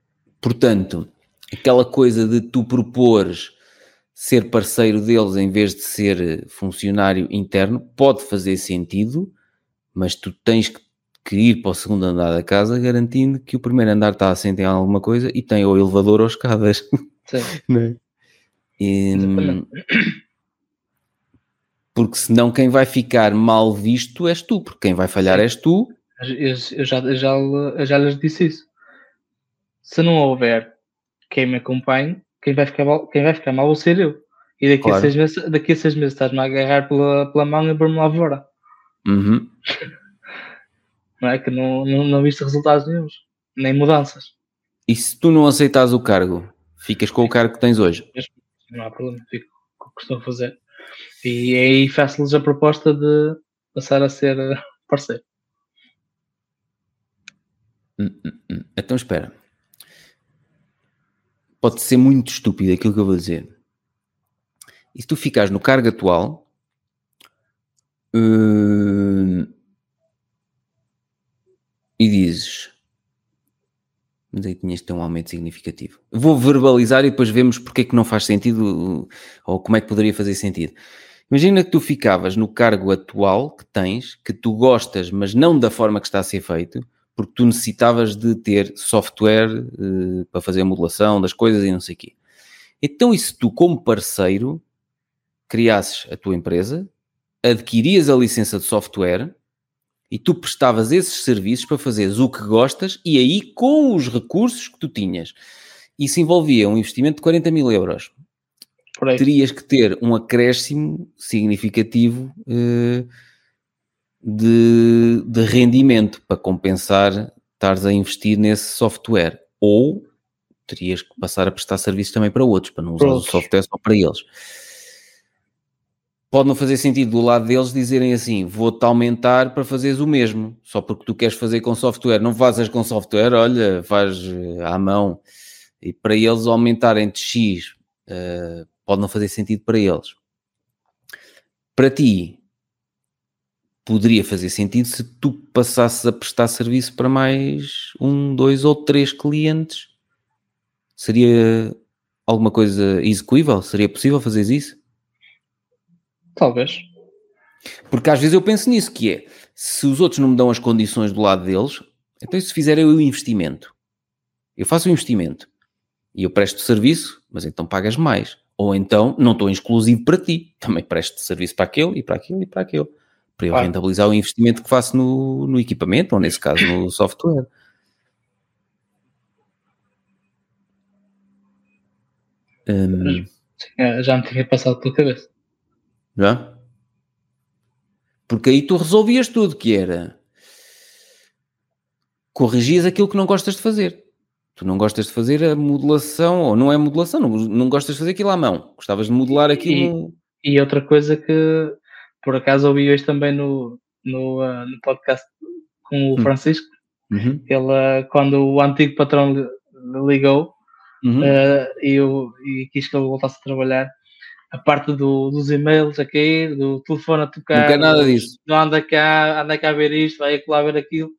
portanto, aquela coisa de tu propores ser parceiro deles em vez de ser funcionário interno pode fazer sentido, mas tu tens que, que ir para o segundo andar da casa garantindo que o primeiro andar está assente em alguma coisa e tem ou elevador ou escadas. sim. é? E, porque senão quem vai ficar mal visto és tu, porque quem vai falhar és tu. Eu, eu já, eu já, eu já lhes disse isso. Se não houver quem me acompanhe, quem vai ficar mal, quem vai ficar mal vou ser eu. E daqui, Claro. a, seis meses, daqui a seis meses estás-me a agarrar pela, pela mão e pôr-me lá fora. Uhum. Não é? Que não, não, não viste resultados nenhums, nem mudanças. E se tu não aceitas o cargo, ficas com o cargo que tens hoje. Não há problema, fico com o que estou a fazer. E aí faço-lhes a proposta de passar a ser eh, parceiro. Hum, hum, hum. Então espera. Pode ser muito estúpido aquilo que eu vou dizer. E se tu ficares no cargo atual, hum, e dizes, mas aí tinhas de ter um aumento significativo. Vou verbalizar e depois vemos porque é que não faz sentido ou como é que poderia fazer sentido. Imagina que tu ficavas no cargo atual que tens, que tu gostas, mas não da forma que está a ser feito, porque tu necessitavas de ter software eh, para fazer a modulação das coisas e não sei o quê. Então, e se tu, como parceiro, criasses a tua empresa, adquirias a licença de software e tu prestavas esses serviços para fazeres o que gostas e aí com os recursos que tu tinhas. Isso envolvia um investimento de 40 mil euros. Terias que ter um acréscimo significativo uh, de, de rendimento para compensar estares a investir nesse software. Ou terias que passar a prestar serviços também para outros, para não usar o software só para eles. Pode não fazer sentido do lado deles dizerem assim: vou-te aumentar para fazeres o mesmo, só porque tu queres fazer com software. Não fazes com software, olha, faz eh, à mão. E para eles aumentarem de X uh, pode não fazer sentido para eles. Para ti, poderia fazer sentido se tu passasses a prestar serviço para mais um, dois ou três clientes. Seria alguma coisa execuível? Seria possível fazer isso? Talvez. Porque às vezes eu penso nisso, que é, se os outros não me dão as condições do lado deles, então se fizerem o investimento, eu faço o investimento e eu presto serviço, mas então pagas mais. Ou então não estou exclusivo para ti, também presto serviço para aquele e para aquele e para aquele para eu claro. rentabilizar o investimento que faço no, no equipamento, ou nesse caso no software. Um, já me tinha passado pela cabeça. Já? Porque aí tu resolvias tudo, que era corrigias aquilo que não gostas de fazer. Tu não gostas de fazer a modulação, ou não é modulação, não, não gostas de fazer aquilo à mão. Gostavas de modelar aquilo. E, e outra coisa que por acaso ouvi hoje também no, no, uh, no podcast com o hum. Francisco. Uhum. Ele, uh, quando o antigo patrão ligou uhum. uh, e, eu, e quis que ele voltasse a trabalhar, a parte do, dos e-mails a cair, do telefone a tocar, não quer nada disso. Não anda cá, anda cá a ver isto, vai lá ver aquilo.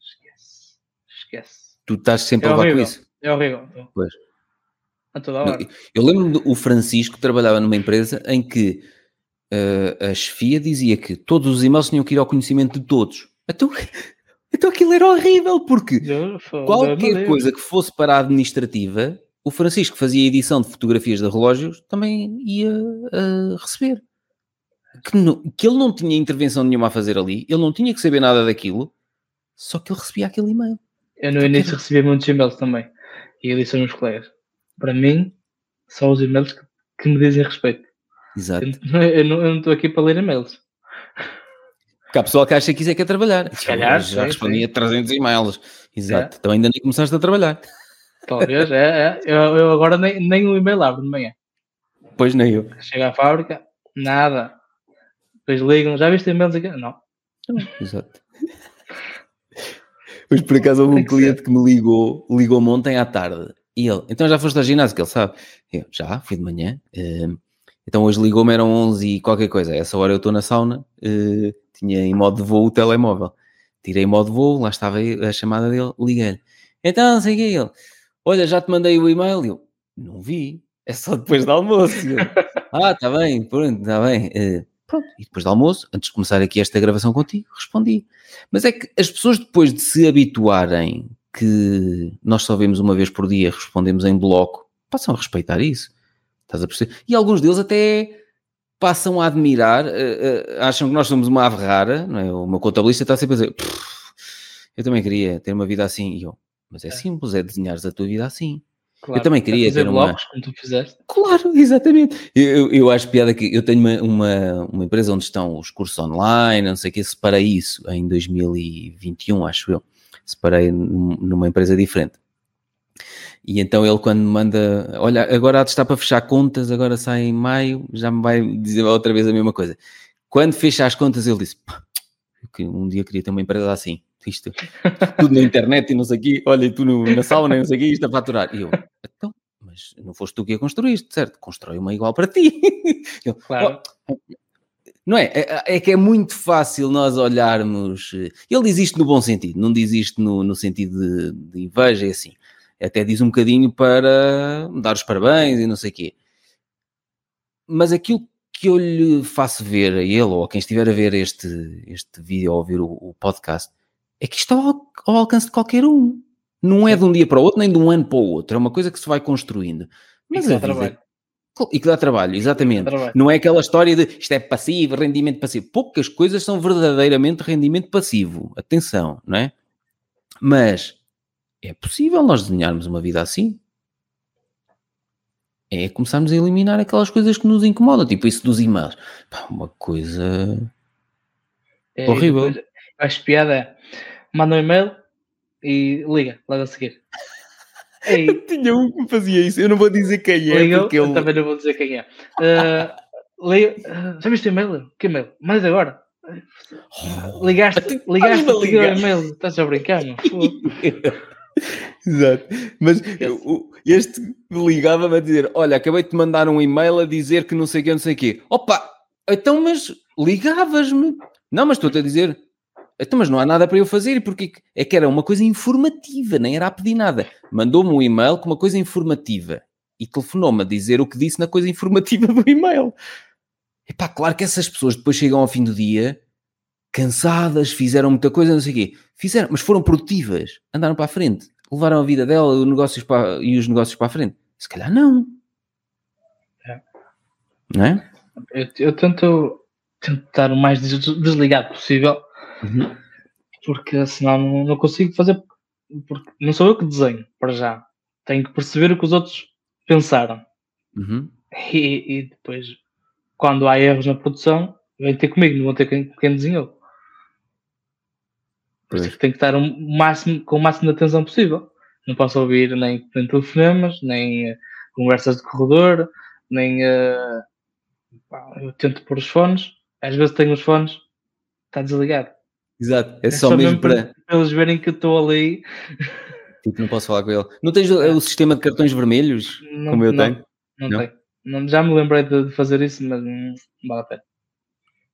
Esquece, esquece. Tu estás sempre é a levar com isso. É horrível. Pois. A toda hora. Eu lembro-me do Francisco trabalhava numa empresa em que uh, a chefia dizia que todos os e-mails tinham que ir ao conhecimento de todos. Então, então aquilo era horrível, porque qualquer coisa que fosse para a administrativa, o Francisco fazia edição de fotografias de relógios, também ia uh, receber. Que, não, que ele não tinha intervenção nenhuma a fazer ali, ele não tinha que saber nada daquilo, só que ele recebia aquele e-mail. Eu no início recebia muitos e-mails também, e eu disse aos meus colegas, para mim, são os e-mails que, que me dizem respeito. Exato. Eu não estou aqui para ler e-mails. Porque há pessoal que acha que isso é que é trabalhar. Se calhar, já respondi a 300 e-mails. Exato. É. Então ainda nem começaste a trabalhar. Talvez, é. é. Eu, eu, agora nem, nem um e-mail abro de manhã. Pois nem eu. Chega à fábrica, nada. Depois ligam, já viste e-mails aqui? Não. Exato. Pois por acaso houve um cliente ser. que me ligou, ligou-me ontem à tarde. E ele, então já foste ao ginásio, que ele sabe. Eu, já, fui de manhã. Uh, então hoje ligou-me, eram 11 e qualquer coisa. essa hora eu estou na sauna, uh, tinha em modo de voo o telemóvel. Tirei em modo de voo, lá estava a chamada dele, liguei-lhe. Então, sei que ele. Olha, já te mandei o e-mail. Eu, não vi, é só depois do almoço. Eu, ah, está bem, pronto, está bem. Uh, pronto, e depois do almoço, antes de começar aqui esta gravação contigo, respondi. Mas é que as pessoas depois de se habituarem que nós só vemos uma vez por dia, respondemos em bloco, passam a respeitar isso. Estás a perceber? E alguns deles até passam a admirar, uh, uh, acham que nós somos uma ave rara, não é? O meu contabilista está sempre a dizer, eu também queria ter uma vida assim. E eu, mas é, é. simples, é desenhares a tua vida assim. Claro, eu também queria ter uma... como tu fizeste. Claro, exatamente. Eu, eu acho piada que eu tenho uma, uma, uma, empresa onde estão os cursos online, não sei o que, separei isso em 2021, acho eu. Separei numa empresa diferente. E então ele quando me manda, olha, agora há de estar para fechar contas, agora sai em maio, já me vai dizer outra vez a mesma coisa. Quando fecha as contas, ele disse, que um dia queria ter uma empresa assim, isto, tudo na internet e não sei o quê, olha, tu no, na sauna e não sei o quê, isto a faturar. E eu, então, mas não foste tu que a construíste, certo? Constrói uma igual para ti. Eu, claro. Oh, não é? é? é? que é muito fácil nós olharmos. Ele diz isto no bom sentido, não diz isto no, no sentido de, de inveja, é assim até diz um bocadinho para dar os parabéns e não sei o quê. Mas aquilo que eu lhe faço ver a ele ou a quem estiver a ver este, este vídeo ou ouvir o, o podcast é que isto está ao, ao, alcance de qualquer um. Não é de um dia para o outro, nem de um ano para o outro. É uma coisa que se vai construindo. Mas a vida, E que dá trabalho, exatamente. trabalho. Não é aquela história de isto é passivo, rendimento passivo. Poucas coisas são verdadeiramente rendimento passivo. Atenção, não é? Mas é possível nós desenharmos uma vida assim. É começarmos a eliminar aquelas coisas que nos incomodam, tipo isso dos e-mails. Pá, uma coisa É, Horrível. depois, Acho piada é, manda um e-mail e liga, logo a seguir. Ei, Tinha um que me fazia isso. Eu não vou dizer quem é, Ligou, porque eu ele. também não vou dizer quem é. Ah, liga, ah, já viste o e-mail? Que e-mail? Mas agora? Ligaste, Então, ligaste a ligar o e-mail. Estás a brincar? Fogo. Exato. Mas o- este ligava-me a dizer: Olha, acabei de mandar um e-mail a dizer que não sei o que, não sei o quê. Opa, então, mas ligavas-me. Não, mas estou-te a dizer. Então, mas não há nada para eu fazer. E porque é que era uma coisa informativa, nem era a pedir nada. Mandou-me um e-mail com uma coisa informativa e telefonou-me a dizer o que disse na coisa informativa do e-mail. Epá, claro que essas pessoas depois chegam ao fim do dia cansadas, fizeram muita coisa, não sei o quê. Fizeram, mas foram produtivas, andaram para a frente, levaram a vida dela os negócios para, e os negócios para a frente. Se calhar não. É. Não é? Eu, eu tento, tento estar o mais des- desligado possível, porque senão não, não consigo fazer. Porque não sou eu que desenho, para já. Tenho que perceber o que os outros pensaram. Uhum. E, e depois, quando há erros na produção, vem ter comigo, não vão ter quem, quem desenhou. Por isso é Pois. que estar o máximo, com o máximo de atenção possível. Não posso ouvir nem, nem telefonemas, nem eh, conversas de corredor, nem. pá, eu tento pôr os fones, às vezes tenho os fones, está desligado. Exato. É, só, mesmo para. para eles verem que eu estou ali. Tipo, não posso falar com ele. Não tens o, o sistema de cartões vermelhos, Não, como eu não, tenho? Não, Não? tenho. Já me lembrei de, de fazer isso, mas não, não vale a pena.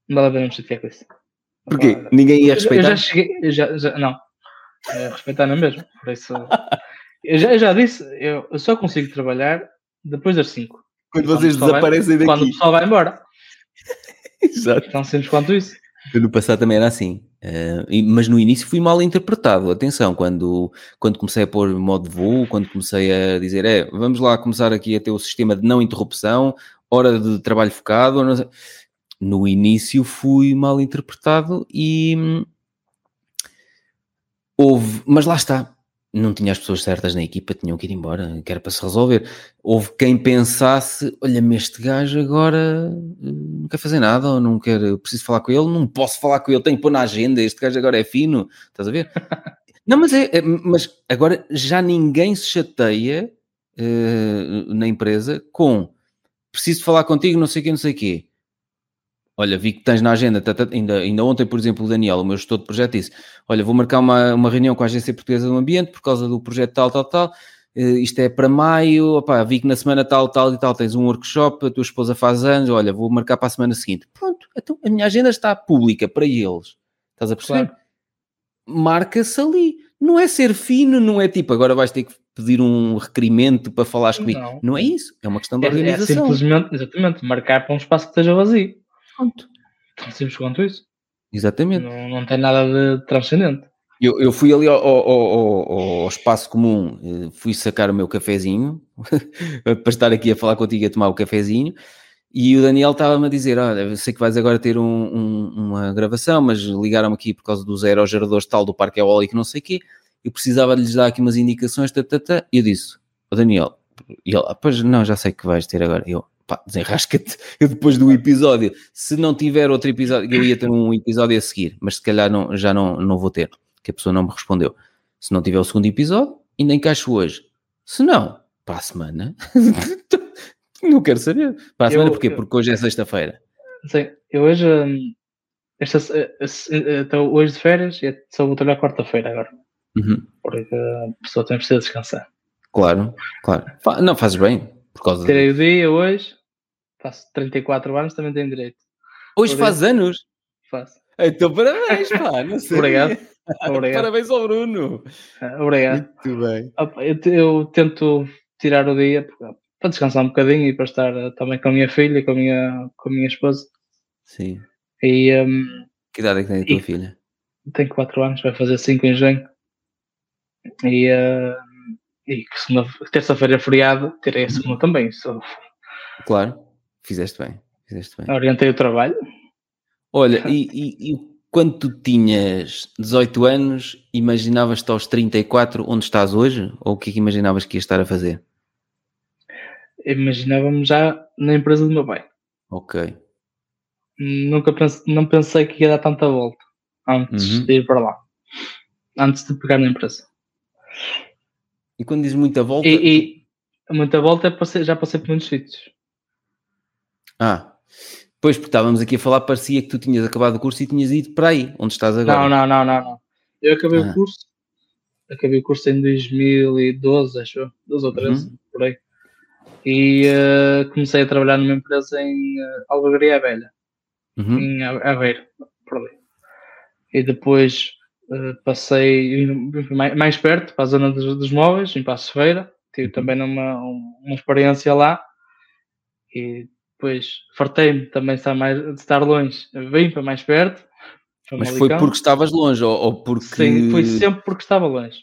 Não vale a pena me chatear com isso. Porquê? Pá, Ninguém ia já- Eu respeitar? já cheguei, eu já, já- não, é respeitar não mesmo, por isso, eu já, eu já disse, eu, eu só consigo trabalhar depois das 5, Quando quando vocês pessoal vai- desaparecem quando o daqui. pessoal vai embora, Exato. tão simples quanto isso. Eu no passado também era assim. E- mas no início fui mal interpretado. Atenção, quando, quando comecei a pôr modo de voo, quando comecei a dizer, é, vamos lá começar aqui a ter o sistema de não interrupção, hora de trabalho focado. No início fui mal interpretado e hum, houve, mas lá está. Não tinha as pessoas certas na equipa, tinham que ir embora, que era para se resolver. Houve quem pensasse: olha-me, este gajo agora eh, não quer fazer nada, ou não quer, preciso falar com ele, não posso falar com ele, tenho que pôr na agenda, este gajo agora é fino, estás a ver? não, mas é, é- mas agora já ninguém se chateia eh, na empresa com preciso falar contigo, não sei o quê, não sei o quê. Olha, vi que tens na agenda, tá, tá, ainda, ainda ontem, por exemplo, o Daniel, o meu gestor de projeto, disse: Olha, vou marcar uma, uma reunião com a Agência Portuguesa do Ambiente por causa do projeto tal, tal, tal. Eh, isto é para maio. Opá, vi que na semana tal, tal e tal tens um workshop, a tua esposa faz anos. Olha, vou marcar para a semana seguinte. Pronto, então a minha agenda está pública para eles. Estás a perceber? Claro. Marca-se ali. Não é ser fino, não é tipo agora vais ter que pedir um requerimento para falares comigo. Não. Não é isso. É uma questão de É, é organização. simplesmente, exatamente, marcar para um espaço que esteja vazio. Pronto. Tão simples quanto isso. Exatamente. Não, não tem nada de transcendente. Eu, eu fui ali ao, ao- ao- ao- ao espaço comum, eh, fui sacar o meu cafezinho, para estar aqui a falar contigo a tomar o cafezinho, e o Daniel estava-me a dizer, olha, eu sei que vais agora ter um- um- uma gravação, mas ligaram-me aqui por causa dos aerogeradores tal do parque eólico, não sei o quê, eu precisava de lhes dar aqui umas indicações, tá, tá, tá. e eu disse, o Daniel, e ele, "Ah, pois não, já sei que vais ter agora, E eu, pá, desenrasca-te, depois do episódio, se não tiver outro episódio, eu ia ter um episódio a seguir, mas se calhar não, já não, não vou ter que a pessoa não me respondeu. Se não tiver o segundo episódio, ainda encaixo hoje. Se não, para a semana, não quero saber. Para a Eu- semana porquê? eu- Porque hoje é sexta-feira. Sim, eu hoje, hum, esta, eh, se- eh, estou hoje de férias e só vou trabalhar quarta-feira agora. Uhum. Porque a pessoa também precisa descansar. Claro, claro. Não, fazes bem, por causa de... Terei o dia hoje, faço 34 anos, também tenho direito. Hoje por faz anos. Faço. Então parabéns, pá. Não sei. Obrigado. Obrigado. Parabéns ao Bruno. Ah, Obrigado. Muito bem. Eu, eu tento tirar o dia para- descansar um bocadinho e para estar eh, também com a minha filha, com a minha, com a minha esposa. Sim. E hum, Que idade é que tem a tua E- filha? tem 4 anos, vai fazer 5 em junho. E, eh, e terça-feira é feriado, terei a segunda também. Só Claro, fizeste bem. Fizeste bem. Orientei o trabalho. Olha, e, e, e, quando tu tinhas 18 anos, imaginavas-te aos 34 onde estás hoje? Ou o que é que imaginavas que ias estar a fazer? Imaginava-me já na empresa do meu pai. Ok. Nunca pensei, não pensei que ia dar tanta volta antes uhum. de ir para lá. Antes de pegar na empresa. E quando diz muita volta? E, e muita volta é já passei por muitos sítios. Ah, pois, porque estávamos aqui a falar, parecia que tu tinhas acabado o curso e tinhas ido para aí, onde estás agora. Não, não, não, não. não. Eu acabei ah. o curso, acabei o curso em 2012, acho 12 ou 13, uhum. por aí. E uh, comecei a trabalhar numa empresa em uh, Alvegaria Velha, uhum. em Aveiro, por ali. E depois uh, passei mais, mais, perto, para a zona dos, dos móveis, em Passo Feira. Tive uhum. também numa, uma experiência lá. E depois fartei-me também de estar, mais, de estar longe. Vim para mais perto. Mas foi porque estavas longe ou, ou, porque. Sim, foi sempre porque estava longe.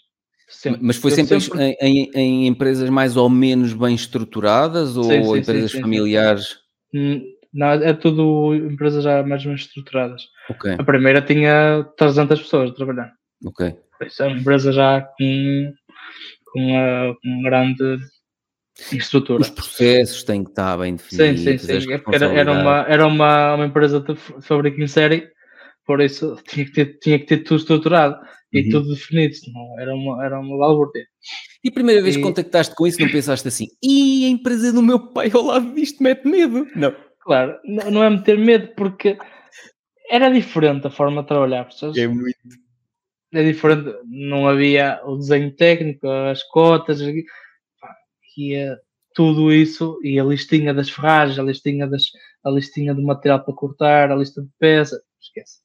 Sempre. Mas foi sempre, sempre... Em, em, em, empresas mais ou menos bem estruturadas ou sim, sim, empresas sim, familiares? Hum, não, é tudo empresas já mais ou menos estruturadas. Okay. A primeira tinha 300 pessoas a trabalhar. Ok. Isso é uma empresa já com, com, uma, com grande estrutura. Os processos têm que estar bem definidos. Sim, sim, sim. É era, era, uma, era uma, uma empresa de fábrica em série, por isso tinha que ter, tinha que ter tudo estruturado e uhum. tudo definido, senão era uma, era uma balbúrdia. E a primeira vez e... que contactaste com isso, não pensaste assim, e a empresa do meu pai ao lado disto mete medo? Não. Claro, não, não é meter medo, porque era diferente a forma de trabalhar, pessoas. É muito. É diferente, não havia o desenho técnico, as cotas, ia tudo isso e a listinha das ferragens, a listinha, das, a listinha do material para cortar, a lista de peça, esquece.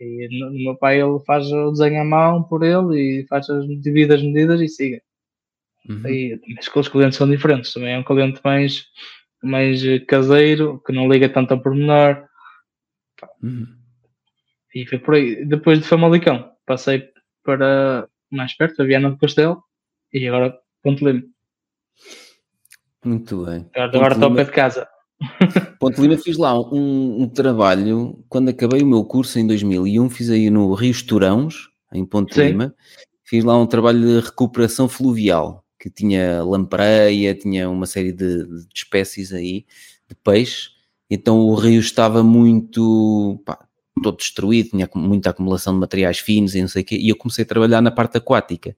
E no meu pai ele faz o desenho à mão por ele e faz as devidas medidas e siga. Uhum. E, mas os clientes são diferentes, também é um cliente mais, mais caseiro, que não liga tanto ao pormenor. Uhum. E foi por aí. Depois de Famalicão, passei para mais perto, a Viana do Castelo, e agora Ponte Lima. Muito bem. Agora, agora estou ao pé de casa. Ponte Lima fiz lá um, um, trabalho, quando acabei o meu curso em 2001, fiz aí no Rio Turãos, em Ponte Sim. Lima, fiz lá um trabalho de recuperação fluvial, que tinha lampreia, tinha uma série de, de espécies aí, de peixe, então o rio estava muito, pá, todo destruído, tinha muita acumulação de materiais finos e não sei o quê, e eu comecei a trabalhar na parte aquática.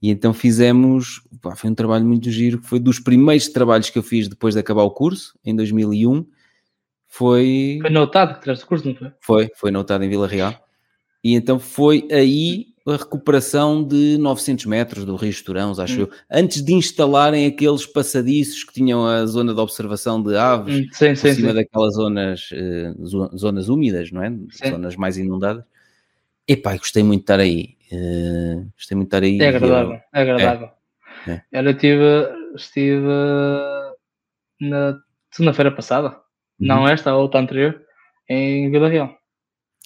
E então fizemos, pá, foi um trabalho muito giro, que foi dos primeiros trabalhos que eu fiz depois de acabar o curso, em 2001. Foi. Foi notado que tiraste o curso, não foi? Foi, foi notado em Vila Real. E então foi aí a recuperação de 900 metros do Rio Estorãos, acho hum. eu, antes de instalarem aqueles passadiços que tinham a zona de observação de aves, hum, sim, sim, cima sim. daquelas zonas, uh, zonas úmidas, não é? Zonas mais inundadas. Epá, gostei muito de estar aí. Uh, gostei muito de estar aí. É agradável, eu... é agradável. É, é. Eu estive, estive na segunda-feira passada, uhum. não esta, a outra anterior, em Vila Real.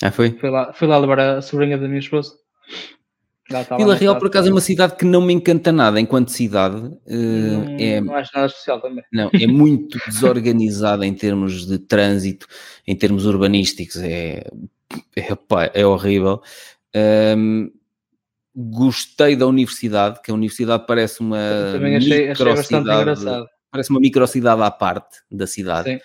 Ah, foi? Fui lá, fui lá levar a sobrinha da minha esposa. Vila Real, por acaso, é uma cidade que não me encanta nada enquanto cidade. Não, é, não acho nada especial também. Não, é muito desorganizada em termos de trânsito, em termos urbanísticos, é, é, é horrível. Um, gostei da universidade, que a universidade parece uma também achei, achei bastante engraçado. Parece uma microcidade à parte da cidade. Sim.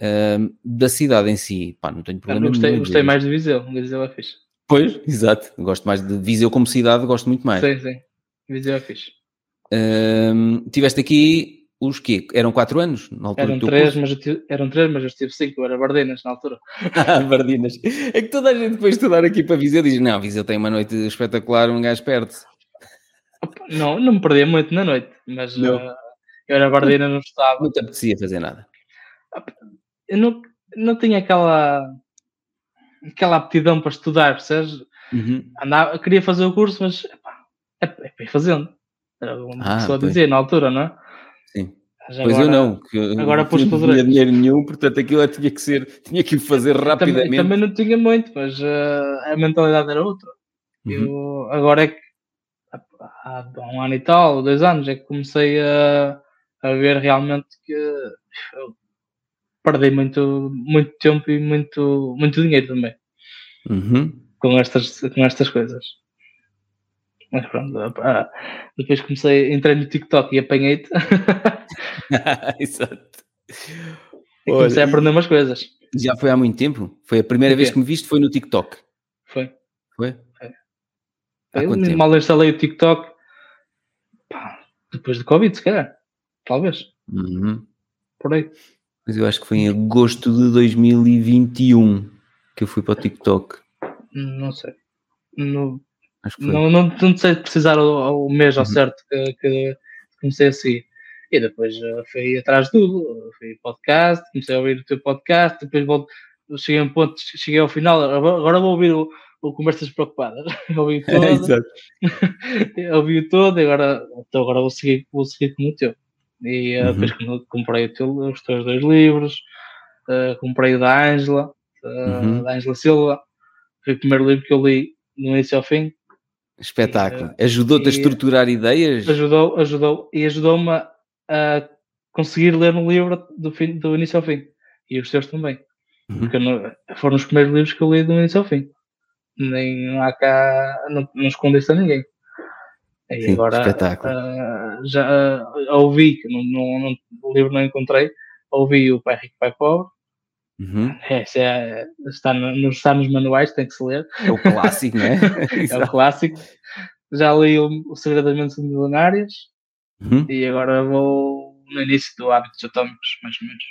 Um, da cidade em si, pá, não tenho problema. Eu gostei, gostei mais de Viseu, Viseu é fixe. Pois, exato. Gosto mais de Viseu como cidade, gosto muito mais. Sim, sim. Viseu é fixe. Um, tiveste aqui os quê? Eram 4 anos na altura eram 3, mas tive, eram 3, mas eu estive 5, eu era Bardinas na altura. ah, Bardinas. É que toda a gente depois de estudar aqui para Viseu diz, não, Viseu tem uma noite espetacular, um gajo perde-se. Não, não me perdia muito na noite, mas uh, eu era Bardinas no estado. Não te apetecia fazer nada. Eu não, não tinha aquela aquela aptidão para estudar, percebes? Uhum. Andava, queria fazer o curso, mas epá, é, é para ir fazendo. Era uma ah, pessoa pois. dizer na altura, não é? Mas pois agora, eu não, que eu agora não tinha dinheiro nenhum, portanto aquilo tinha que ser, tinha que fazer rapidamente. Também, também não tinha muito, mas uh, a mentalidade era outra. Uhum. Eu, agora é que há, há um ano e tal, dois anos, é que comecei a, a ver realmente que eu perdi muito, muito tempo e muito, muito dinheiro também Uhum. com estas, com estas coisas. Mas pronto, ah, depois comecei, entrei no TikTok e apanhei-te Exato. e comecei a Olha, aprender umas coisas. Já foi há muito tempo? Foi a primeira vez que me viste, foi no TikTok. Foi. Foi? Há Eu quanto tempo? mal instalei o TikTok pá, depois do Covid, se calhar. Talvez. Uhum. Por aí. Mas eu acho que foi em agosto de 2021 que eu fui para o TikTok. Não sei. Foi. Não, não, não sei precisar o, o mês ao Uhum. certo que, que comecei a seguir. E depois eh, fui atrás de tudo. Fui podcast, comecei a ouvir o teu podcast, depois volto, cheguei a um ponto, cheguei ao final, agora vou ouvir o, o Conversas Preocupadas. ouvi todo, Exato. ouvi todo e agora, então agora vou seguir, vou seguir com o teu. E eh, Uhum. depois quando comprei o teu, os teus dois livros, eh, comprei o da Ângela, eh, Uhum. da Ângela Silva, foi o primeiro livro que eu li do início ao fim. Espetáculo. Ajudou-te a estruturar ideias? Ajudou, ajudou e ajudou-me a, conseguir ler um livro do, fim, do início ao fim. E os teus também. Uhum. Porque não- foram os primeiros livros que eu li do início ao fim. Nem não há cá, não, não escondo isso a ninguém. E Sim, agora espetáculo. ah, já ah, ouvi, que não, não, não- o livro não encontrei, ouvi o Pai Rico, Pai Pobre. Uhum. É, é- está, no- nos- está nos manuais, tem que se ler. É o clássico, não é? É o clássico. Já li o, o Segredo das Mentes Milionárias. Uhum. E agora vou no início do Hábitos Atómicos, mais ou menos.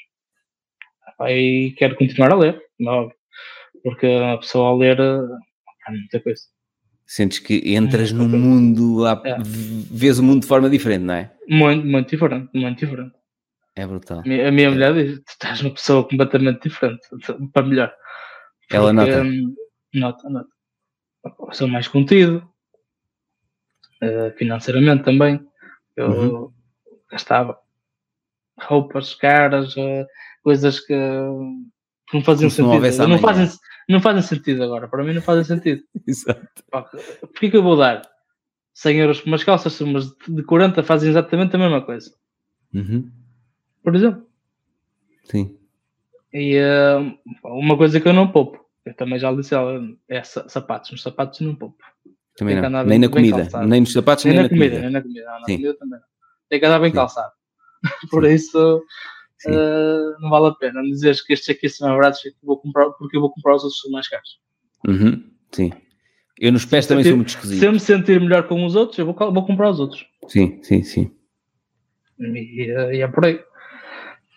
Aí quero continuar a ler, é óbvio, porque a pessoa a ler há muita coisa. Sentes que entras no mundo, É. vês o mundo de forma diferente, não é? Muito, muito diferente, muito diferente. É brutal. A minha, a minha mulher diz: tu estás uma pessoa completamente diferente, para melhor. Ela Porque, nota. hum, Nota, nota. Sou mais contido, eh, financeiramente também. Eu Uhum. gastava roupas caras, eh, coisas que que não faziam Como se não sentido. não, amanhã. fazem, não fazem sentido agora. Para mim não fazem sentido. Exato. Porquê que eu vou dar 100 euros por umas calças, umas de 40 fazem exatamente a mesma coisa? Uhum. Por exemplo. Sim. E eh, uma coisa que eu não poupo, eu também já lhe disse, ela, é sa- sapatos. Nos sapatos não poupo. Também Tem não. Nem na comida. calçado. Nem nos sapatos, nem, Nem na comida, comida. nem na comida. Não, na Sim. comida também não. Tem que andar bem Sim. calçado. Por isso, Sim. eh, não vale a pena dizeres que estes aqui são baratos eu vou comprar, porque eu vou comprar os outros mais caros. Uhum. Sim. Eu nos pés também sentir- sou muito Se eu esquisito. me sentir melhor com os outros, eu vou, vou comprar os outros. Sim, sim, sim. E, eh, e é por aí.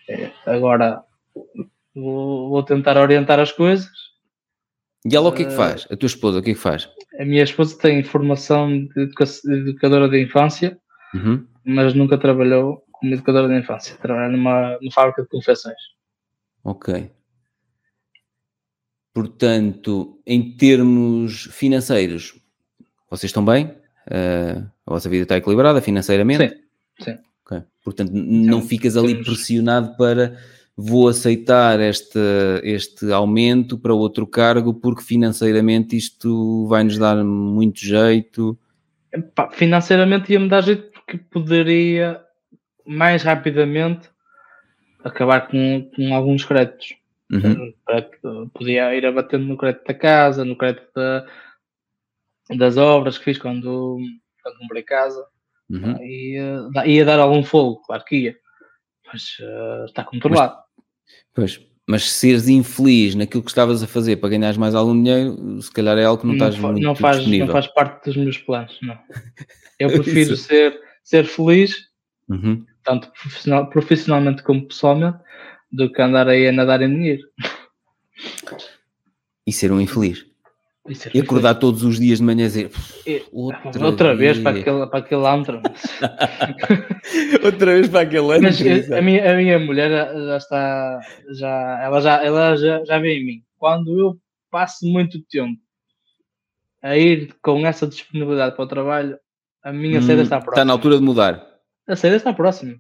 Eh, Agora, vou, vou tentar orientar as coisas. E ela o que é que Eh, faz? A tua esposa o que é que faz? A minha esposa tem formação de educa- de educadora de infância, Uhum. mas nunca trabalhou como educadora de infância. Trabalha numa, numa fábrica de confecções. Ok. Portanto, em termos financeiros, vocês estão bem? Eh, a vossa vida está equilibrada financeiramente? Sim, sim. Ok. Portanto, n- não ficas ali temos- pressionado para vou aceitar este, este aumento para outro cargo porque financeiramente isto vai-nos dar muito jeito. Epá, financeiramente ia-me dar jeito porque poderia mais rapidamente acabar com, com alguns créditos. Uhum. Podia ir abatendo no crédito da casa, no crédito da- das obras que fiz quando, quando comprei casa. Uhum. Ia, da- ia dar algum fogo, claro que ia. Mas eh, está controlado. Pois, mas seres infeliz naquilo que estavas a fazer para ganhares mais algum dinheiro, se calhar é algo que não, estás fa- muito não faz, disponível. não faz parte dos meus planos, não. Eu prefiro ser, ser feliz, Uhum. tanto profissional, profissionalmente como pessoalmente, do que andar aí a nadar em dinheiro. E ser um infeliz. E, ser E acordar todos os dias de manhã e dizer outra, outra, vez, para aquele, para aquele antro. outra vez para aquele ano. Mas eh, a minha, a minha mulher já- está, já, ela, já, ela já, já vê em mim. Quando eu passo muito tempo a ir com essa disponibilidade para o trabalho, a minha saída está próxima. Está Hum, na altura de mudar. A saída está próxima.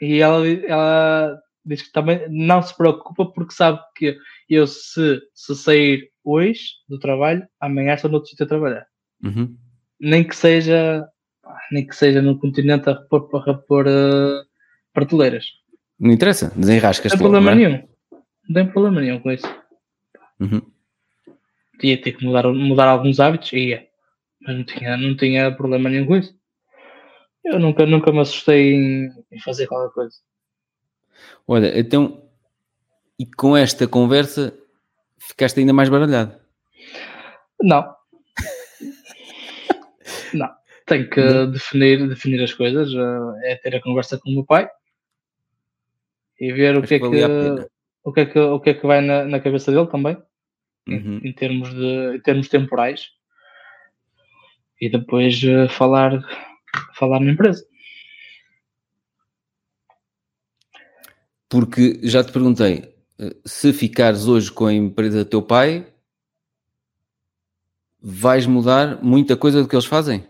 E ela, ela diz que também não se preocupa porque sabe que eu, se, se sair hoje do trabalho, amanhã estou no outro sítio a trabalhar. Uhum. Nem que seja, nem que seja no continente a repor, a repor eh, prateleiras. Não interessa, desenrascas Não tem problema é? nenhum. Não tem problema nenhum com isso. Uhum. Ia ter que mudar, mudar alguns hábitos, ia. Mas não tinha, não tinha problema nenhum com isso. Eu nunca, nunca me assustei em, em fazer qualquer coisa. Olha, então, e com esta conversa ficaste ainda mais baralhado? Não. não. Tenho que não. Definir, definir as coisas. Eh, é ter a conversa com o meu pai e ver o que, é que, o que, é que, o que é que vai na, na cabeça dele também, uhum. em, em, termos de, em termos temporais. E depois uh, falar, falar na empresa. Porque já te perguntei, eh, se ficares hoje com a empresa do teu pai, vais mudar muita coisa do que eles fazem?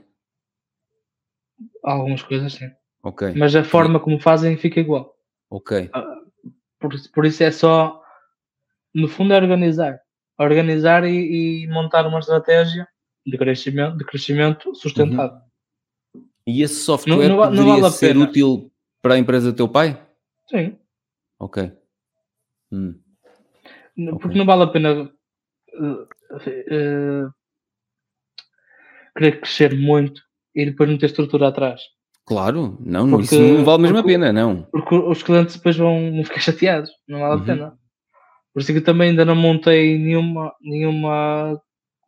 Algumas coisas sim. Ok. Mas a forma como fazem fica igual. Ok. Ah, por, por isso é só, no fundo, é organizar. Organizar e, e montar uma estratégia de crescimento, de crescimento sustentado. Uhum. E esse software não, não, não vale ser útil para a empresa do teu pai? Sim. Ok. Hum. Porque okay. não vale a pena uh, uh, querer crescer muito e depois não ter estrutura atrás. Claro, não, porque, isso não vale mesmo porque, a pena, não. Porque os clientes depois vão ficar chateados, não vale uhum. a pena. Por isso que eu também ainda não montei nenhuma, nenhuma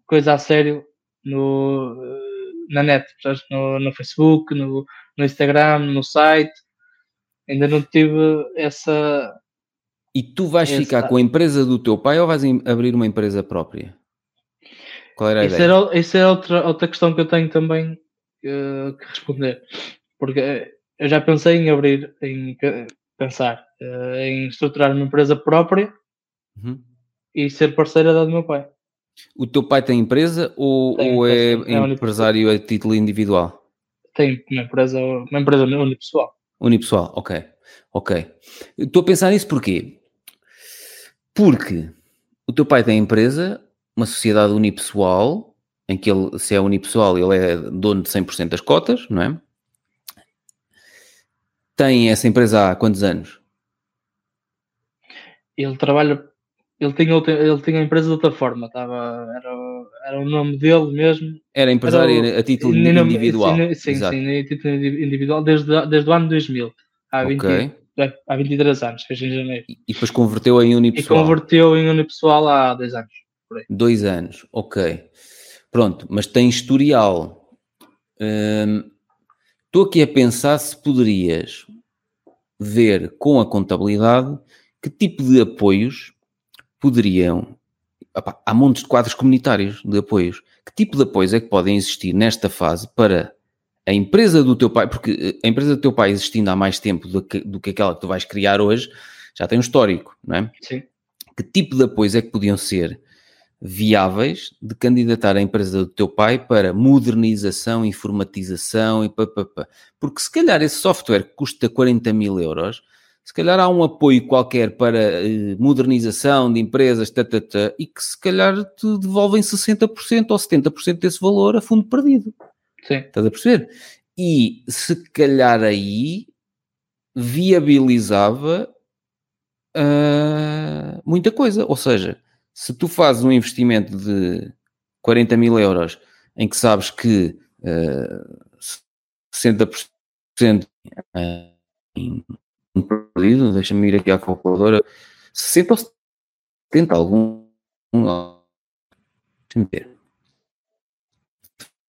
coisa a sério no, na net, no, no Facebook, no, no Instagram, no site. Ainda não tive essa. E tu vais essa... ficar com a empresa do teu pai ou vais abrir uma empresa própria? Qual era a isso ideia? Era, isso é outra, outra questão que eu tenho também uh, que responder. Porque eh, eu já pensei em abrir, em pensar uh, em estruturar uma empresa própria uhum. e ser parceira da do meu pai. O teu pai tem empresa ou, tem ou é, é empresário a título individual? Tem uma empresa, uma empresa unipessoal. Unipessoal, ok. Ok. Estou a pensar nisso porquê? Porque o teu pai tem empresa, uma sociedade unipessoal, em que ele, se é unipessoal, ele é dono de 100% das cotas, não é? Tem essa empresa há quantos anos? Ele trabalha, ele tinha, ele tinha a empresa de outra forma, estava, era, era o nome dele mesmo. Era empresário era, a título individual. Sim, sim, sim, a título individual desde, desde o ano 2000, há, okay. 20, há 23 anos, fez em janeiro. E depois converteu em unipessoal. E converteu em unipessoal há dois anos. Dois anos, ok. Pronto, mas tem historial. Hum, Estou aqui a pensar se poderias ver com a contabilidade que tipo de apoios poderiam. Opa, há montes de quadros comunitários de apoios. Que tipo de apoios é que podem existir nesta fase para a empresa do teu pai? Porque a empresa do teu pai existindo há mais tempo do que, do que aquela que tu vais criar hoje, já tem um histórico, não é? Sim. Que tipo de apoios é que podiam ser viáveis de candidatar a empresa do teu pai para modernização, informatização e papapá. Porque se calhar esse software custa 40 mil euros, se calhar há um apoio qualquer para eh, modernização de empresas, tata, e que se calhar te devolvem 60% ou 70% desse valor a fundo perdido. Sim. Estás a perceber? E se calhar aí viabilizava uh, muita coisa. Ou seja, se tu fazes um investimento de 40 mil euros em que sabes que uh, 60% em perdido, deixa-me ir aqui à calculadora, 60 ou 70, algum. Deixa-me ver.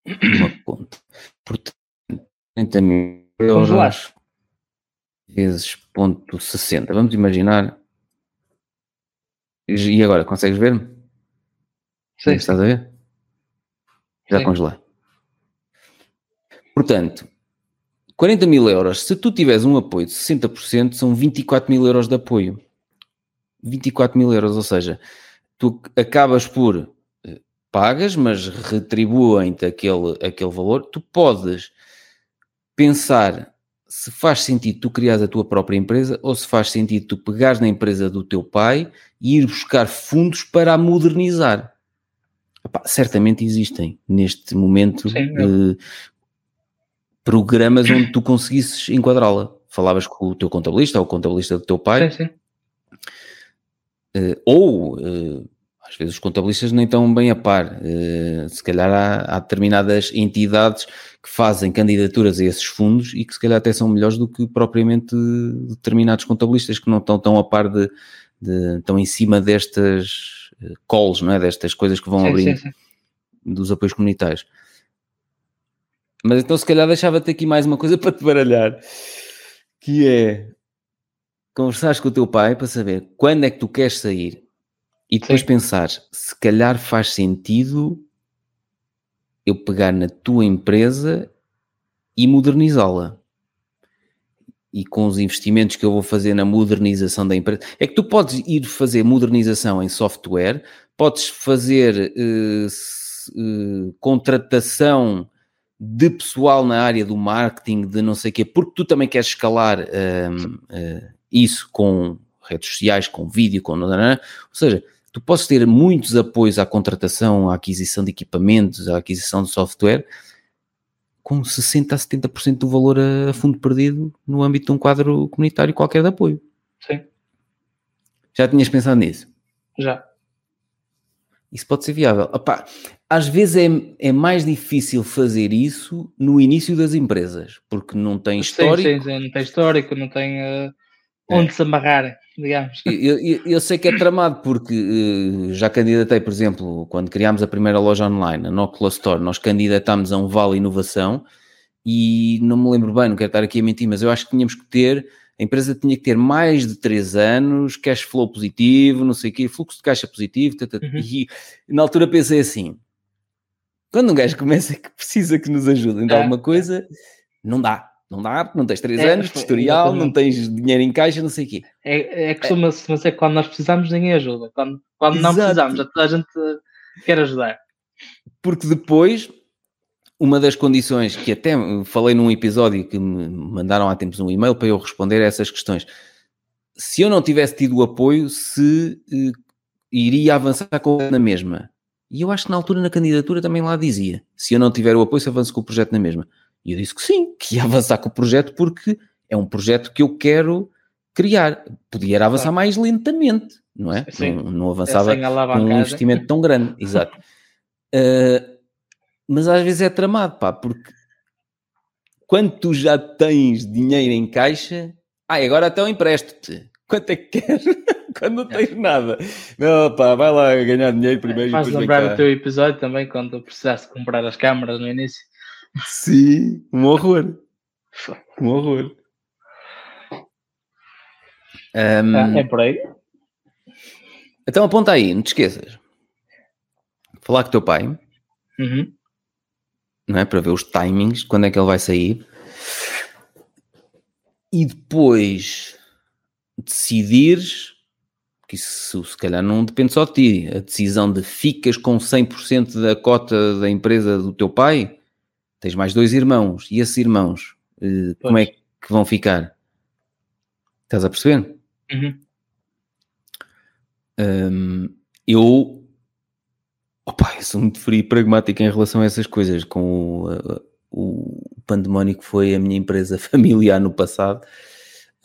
Uma conta. Portanto, 30 mil euros vezes ponto 60. Vamos imaginar e agora, consegues ver-me? Sim. Estás a ver? Já Sim. congelei. Portanto, 40 mil euros. Se tu tiveres um apoio de 60%, são 24 mil euros de apoio. 24 mil euros, ou seja, tu acabas por pagas, mas retribuem-te aquele, aquele valor. Tu podes pensar se faz sentido tu criares a tua própria empresa ou se faz sentido tu pegares na empresa do teu pai e ir buscar fundos para a modernizar. Epá, certamente existem neste momento Sim, uh, programas onde tu conseguisses enquadrá-la. falavas com o teu contabilista ou o contabilista do teu pai. Sim, sim. Uh, ou uh, às vezes os contabilistas nem estão bem a par. Uh, se calhar há, há, determinadas entidades que fazem candidaturas a esses fundos e que se calhar até são melhores do que propriamente determinados contabilistas que não estão tão a par de, de estão em cima destas calls, não é? Destas coisas que vão sim, abrindo sim, sim. dos apoios comunitários. Mas então se calhar deixava-te aqui mais uma coisa para te baralhar, que é conversares com o teu pai para saber quando é que tu queres sair e depois Sim. pensar se calhar faz sentido eu pegar na tua empresa e modernizá-la. E com os investimentos que eu vou fazer na modernização da empresa, é que tu podes ir fazer modernização em software, podes fazer uh, uh, contratação de pessoal na área do marketing, de não sei o quê, porque tu também queres escalar uh, isso com redes sociais, com vídeo, com. Ou seja, tu podes ter muitos apoios à contratação, à aquisição de equipamentos, à aquisição de software, com 60% a 70% do valor a fundo perdido no âmbito de um quadro comunitário qualquer de apoio. Sim. Já tinhas pensado nisso? Já. Isso pode ser viável. Opa, às vezes é, é mais difícil fazer isso no início das empresas, porque não tem histórico. Sim, sim, sim. não tem histórico, não tem. Uh onde é. se amarrar, digamos. Eu, eu, eu, sei que é tramado porque uh, já candidatei, por exemplo, quando criámos a primeira loja online, a Nocula Store, nós candidatámos a um Vale Inovação e não me lembro bem, não quero estar aqui a mentir, mas eu acho que tínhamos que ter, a empresa tinha que ter mais de 3 anos, cash flow positivo, não sei o quê, fluxo de caixa positivo, tata, uhum. e na altura pensei assim, quando um gajo começa que precisa que nos ajudem de é. alguma coisa, não dá não dá, não tens 3 é, anos de historial, não tens dinheiro em caixa, não sei o quê. É, é costuma-se que quando nós precisamos, ninguém ajuda. Quando, quando não precisamos, a gente quer ajudar. Porque depois, uma das condições que até falei num episódio que me mandaram há tempos um e-mail para eu responder a essas questões. Se eu não tivesse tido o apoio, se uh, iria avançar com na mesma. E eu acho que na altura na candidatura também lá dizia: se eu não tiver o apoio, se avanço com o projeto na mesma. E eu disse que sim, que ia avançar com o projeto porque é um projeto que eu quero criar. Podia avançar mais lentamente, não é? Sim. Não, não avançava com um investimento tão grande, exato. Uh, mas às vezes é tramado, pá, porque quando tu já tens dinheiro em caixa, ah, agora então empresto-te. Quanto é que queres? quando não tens nada. Não, pá, vai lá ganhar dinheiro primeiro. Faz lembrar o teu episódio também, quando precisaste comprar as câmaras no início. Sim, um horror. Um horror. Um, ah, é por aí. Então aponta aí, não te esqueças. Falar com o teu pai. Uhum. Não é? Para ver os timings, quando é que ele vai sair. E depois decidires, que isso se calhar não depende só de ti, a decisão de ficas com 100% da cota da empresa do teu pai, tens mais dois irmãos, e esses irmãos, uh, como é que vão ficar? Estás a perceber? Uhum. Um, eu, opa, eu sou muito frio e pragmático em relação a essas coisas. Com o, uh, o pandemónio que foi a minha empresa familiar no passado,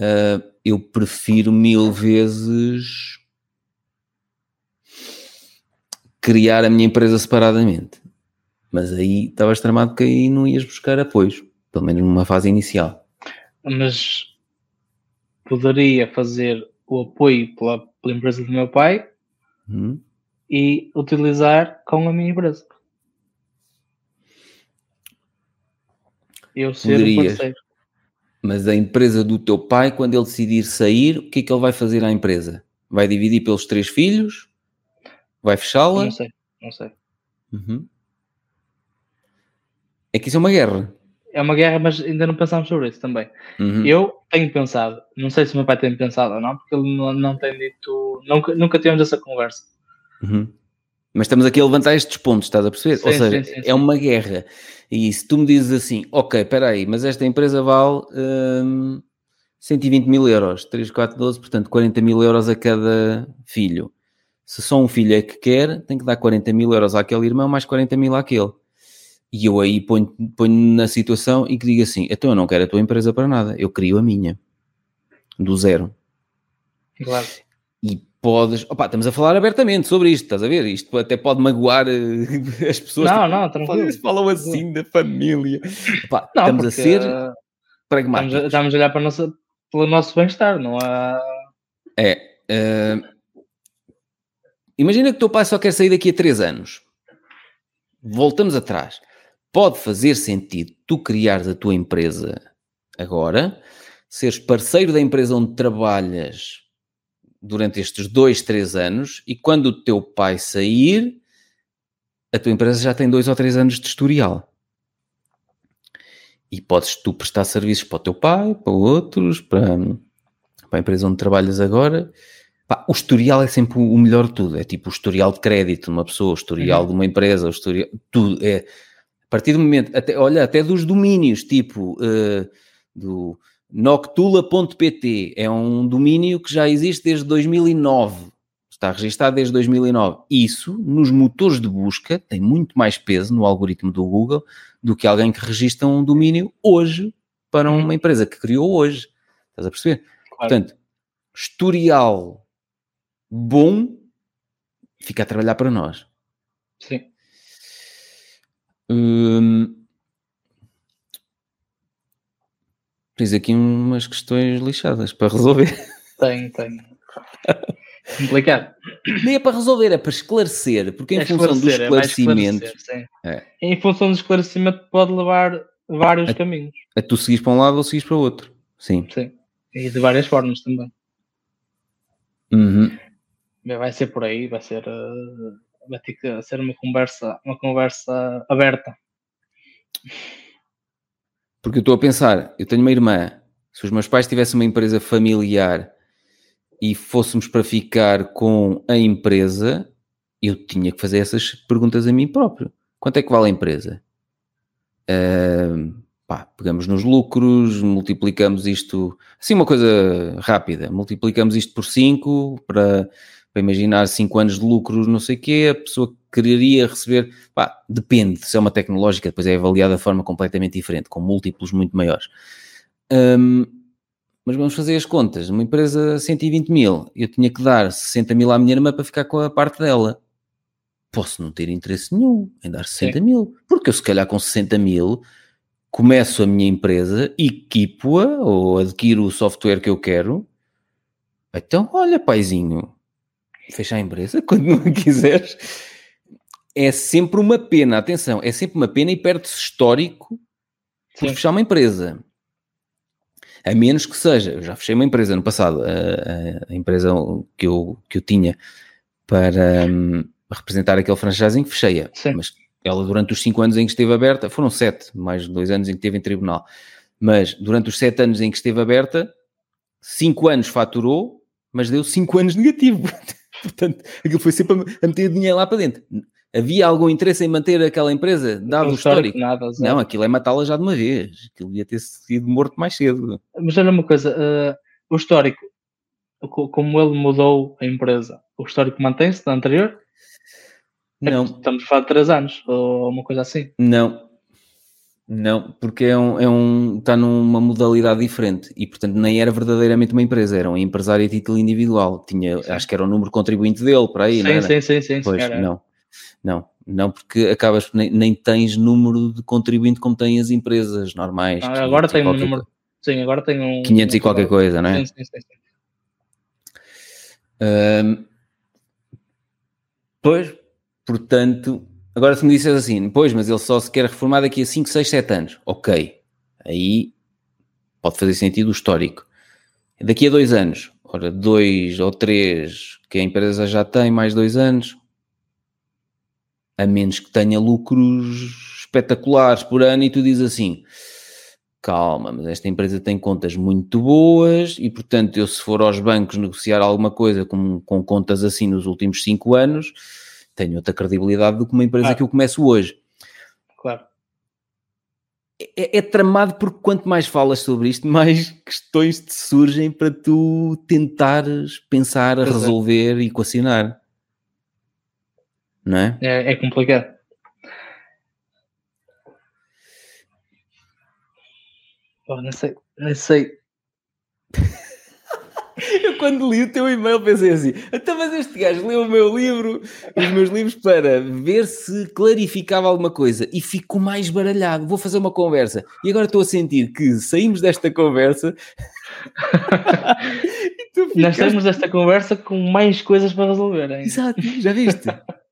uh, eu prefiro mil vezes criar a minha empresa separadamente. Mas aí estavas tramado que aí não ias buscar apoios, pelo menos numa fase inicial. Mas poderia fazer o apoio pela, pela empresa do meu pai hum. e utilizar com a minha empresa. Eu ser Poderias. o parceiro. Mas a empresa do teu pai, quando ele decidir sair, o que é que ele vai fazer à empresa? Vai dividir pelos três filhos? Vai fechá-la? Não sei, não sei. Uhum. É que isso é uma guerra. É uma guerra, mas ainda não pensámos sobre isso também. Uhum. Eu tenho pensado, não sei se o meu pai tem pensado ou não, porque ele não, não tem dito, nunca, nunca tivemos essa conversa. Uhum. Mas estamos aqui a levantar estes pontos, estás a perceber? Sim, Ou seja, sim, sim, é uma guerra. E se tu me dizes assim, ok, espera aí, mas esta empresa vale hum, 120 mil euros, 3, 4, 12, portanto 40 mil euros a cada filho. Se só um filho é que quer, tem que dar 40 mil euros àquele irmão, mais 40 mil àquele E eu aí ponho, ponho na situação e que digo assim: então eu não quero a tua empresa para nada, eu crio a minha, do zero. Claro. E podes. Opa, estamos a falar abertamente sobre isto, estás a ver? Isto até pode magoar uh, as pessoas. Não, não, tranquilo. Eles falam assim da família. Opa, Não, estamos a ser uh, pragmáticos. Estamos a, estamos a olhar para o nosso, pelo nosso bem-estar, não há. É. eh, imagina que o teu pai só quer sair daqui a 3 anos. Voltamos atrás. Pode fazer sentido tu criares a tua empresa agora, seres parceiro da empresa onde trabalhas durante estes 2, 3 anos e quando o teu pai sair, a tua empresa já tem 2 ou 3 anos de historial. E podes tu prestar serviços para o teu pai, para outros, para, para a empresa onde trabalhas agora. Pá, o historial é sempre o melhor de tudo. É tipo o historial de crédito de uma pessoa, o historial Uhum. de uma empresa, o historial, tudo. É, partir do momento, até, olha, até dos domínios, tipo eh, do noctula.pt, é um domínio que já existe desde 2009. Está registado desde 2009. Isso, nos motores de busca, tem muito mais peso no algoritmo do Google do que alguém que registra um domínio hoje para Uhum. uma empresa que criou hoje. Estás a perceber? Claro. Portanto, historial bom fica a trabalhar para nós. Sim. Hum, tens aqui umas questões lixadas para resolver. Tem, tem. Complicado. Nem é para resolver, é para esclarecer, porque em É função do é esclarecimento, sim. É. Em função do esclarecimento pode levar vários É- caminhos. a tu seguires para um lado ou seguires para o outro. Sim. Sim. E de várias formas também. Uhum. Vai ser por aí, vai ser. eh, vai ter que ser uma conversa, uma conversa aberta. Porque eu estou a pensar, eu tenho uma irmã, se os meus pais tivessem uma empresa familiar e fôssemos para ficar com a empresa, eu tinha que fazer essas perguntas a mim próprio. Quanto é que vale a empresa? Ahm, pá, pegamos nos lucros, multiplicamos isto, assim uma coisa rápida, multiplicamos isto por 5 para, para imaginar 5 anos de lucros, não sei o quê, a pessoa quereria receber, pá, depende, se é uma tecnológica, depois é avaliada de forma completamente diferente, com múltiplos muito maiores. Ahm, mas vamos fazer as contas, uma empresa 120 mil, eu tinha que dar 60 mil à minha irmã para ficar com a parte dela. Posso não ter interesse nenhum em dar 60 mil, porque eu se calhar com 60 mil começo a minha empresa, equipo-a ou adquiro o software que eu quero. Então, olha, paizinho, fecha a empresa quando não quiseres. É sempre uma pena, atenção, é sempre uma pena e perde-se histórico por Sim. fechar uma empresa. A menos que seja, eu já fechei uma empresa no passado, a, a- empresa que eu, que eu tinha para hum, representar aquele franchising, fechei-a. Mas ela, durante os 5 anos em que esteve aberta, foram 7, mais dois anos em que esteve em tribunal. Mas durante os 7 anos em que esteve aberta, 5 anos faturou, mas deu 5 anos negativo. Portanto, aquilo foi sempre a- meter dinheiro lá para dentro. Havia algum interesse em manter aquela empresa, dado o histórico? nada. Não, aquilo é matá-la já de uma vez. Aquilo devia ter sido morto mais cedo. Mas olha uma coisa, eh, o histórico, co- como ele mudou a empresa, o histórico mantém-se da anterior? É Não, que Estamos a falar de 3 anos, ou uma coisa assim. não. Não, porque é um, é um, está numa modalidade diferente e, portanto, nem era verdadeiramente uma empresa, era um empresário a título individual. Tinha, Sim. acho que era o número contribuinte dele, para aí, não sim, era? sim, sim, sim, Pois, não. Não, não, porque acabas, nem, nem tens número de contribuinte como têm as empresas normais. Ah, 500 agora tem um número. Sim, agora tem um. 500 e qualquer coisa, não é? Sim, sim, sim. sim. Pois, portanto, agora se me disseres assim, pois, mas ele só se quer reformar daqui a 5, 6, 7 anos. Ok, aí pode fazer sentido o histórico. Daqui a dois anos, ora, dois ou três que a empresa já tem, mais dois anos, a menos que tenha lucros espetaculares por ano e tu dizes assim, calma, mas esta empresa tem contas muito boas e, portanto, eu se for aos bancos negociar alguma coisa com, com contas assim nos últimos cinco anos, tenho outra credibilidade do que uma empresa ah. que eu começo hoje. Claro. É, é, é, tramado porque quanto mais falas sobre isto, mais questões te surgem para tu tentares pensar, a resolver e coacionar. Não é? É, é complicado. Não sei, não sei. Eu quando li o teu e-mail pensei assim, então mas este gajo leu o meu livro, os meus livros para ver se clarificava alguma coisa e fico mais baralhado, vou fazer uma conversa. E agora estou a sentir que saímos desta conversa Nós saímos desta conversa com mais coisas para resolver hein? Exato, já viste?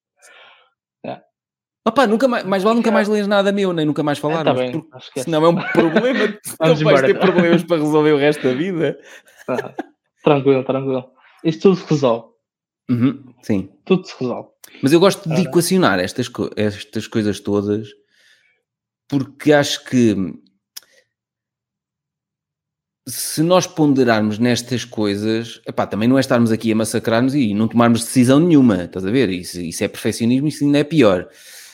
Opa, nunca mais, mais vale nunca mais ler nada meu, nem nunca mais falar. É, tá bem, senão é um problema. não vais ter problemas para resolver o resto da vida. Ah, tranquilo, tranquilo. Isto tudo se resolve. Uhum, sim. Tudo se resolve. Mas eu gosto de equacionar estas, estas coisas todas porque acho que se nós ponderarmos nestas coisas, epá, também não é estarmos aqui a massacrar-nos e não tomarmos decisão nenhuma, estás a ver? Isso, isso é perfeccionismo, isso ainda é pior.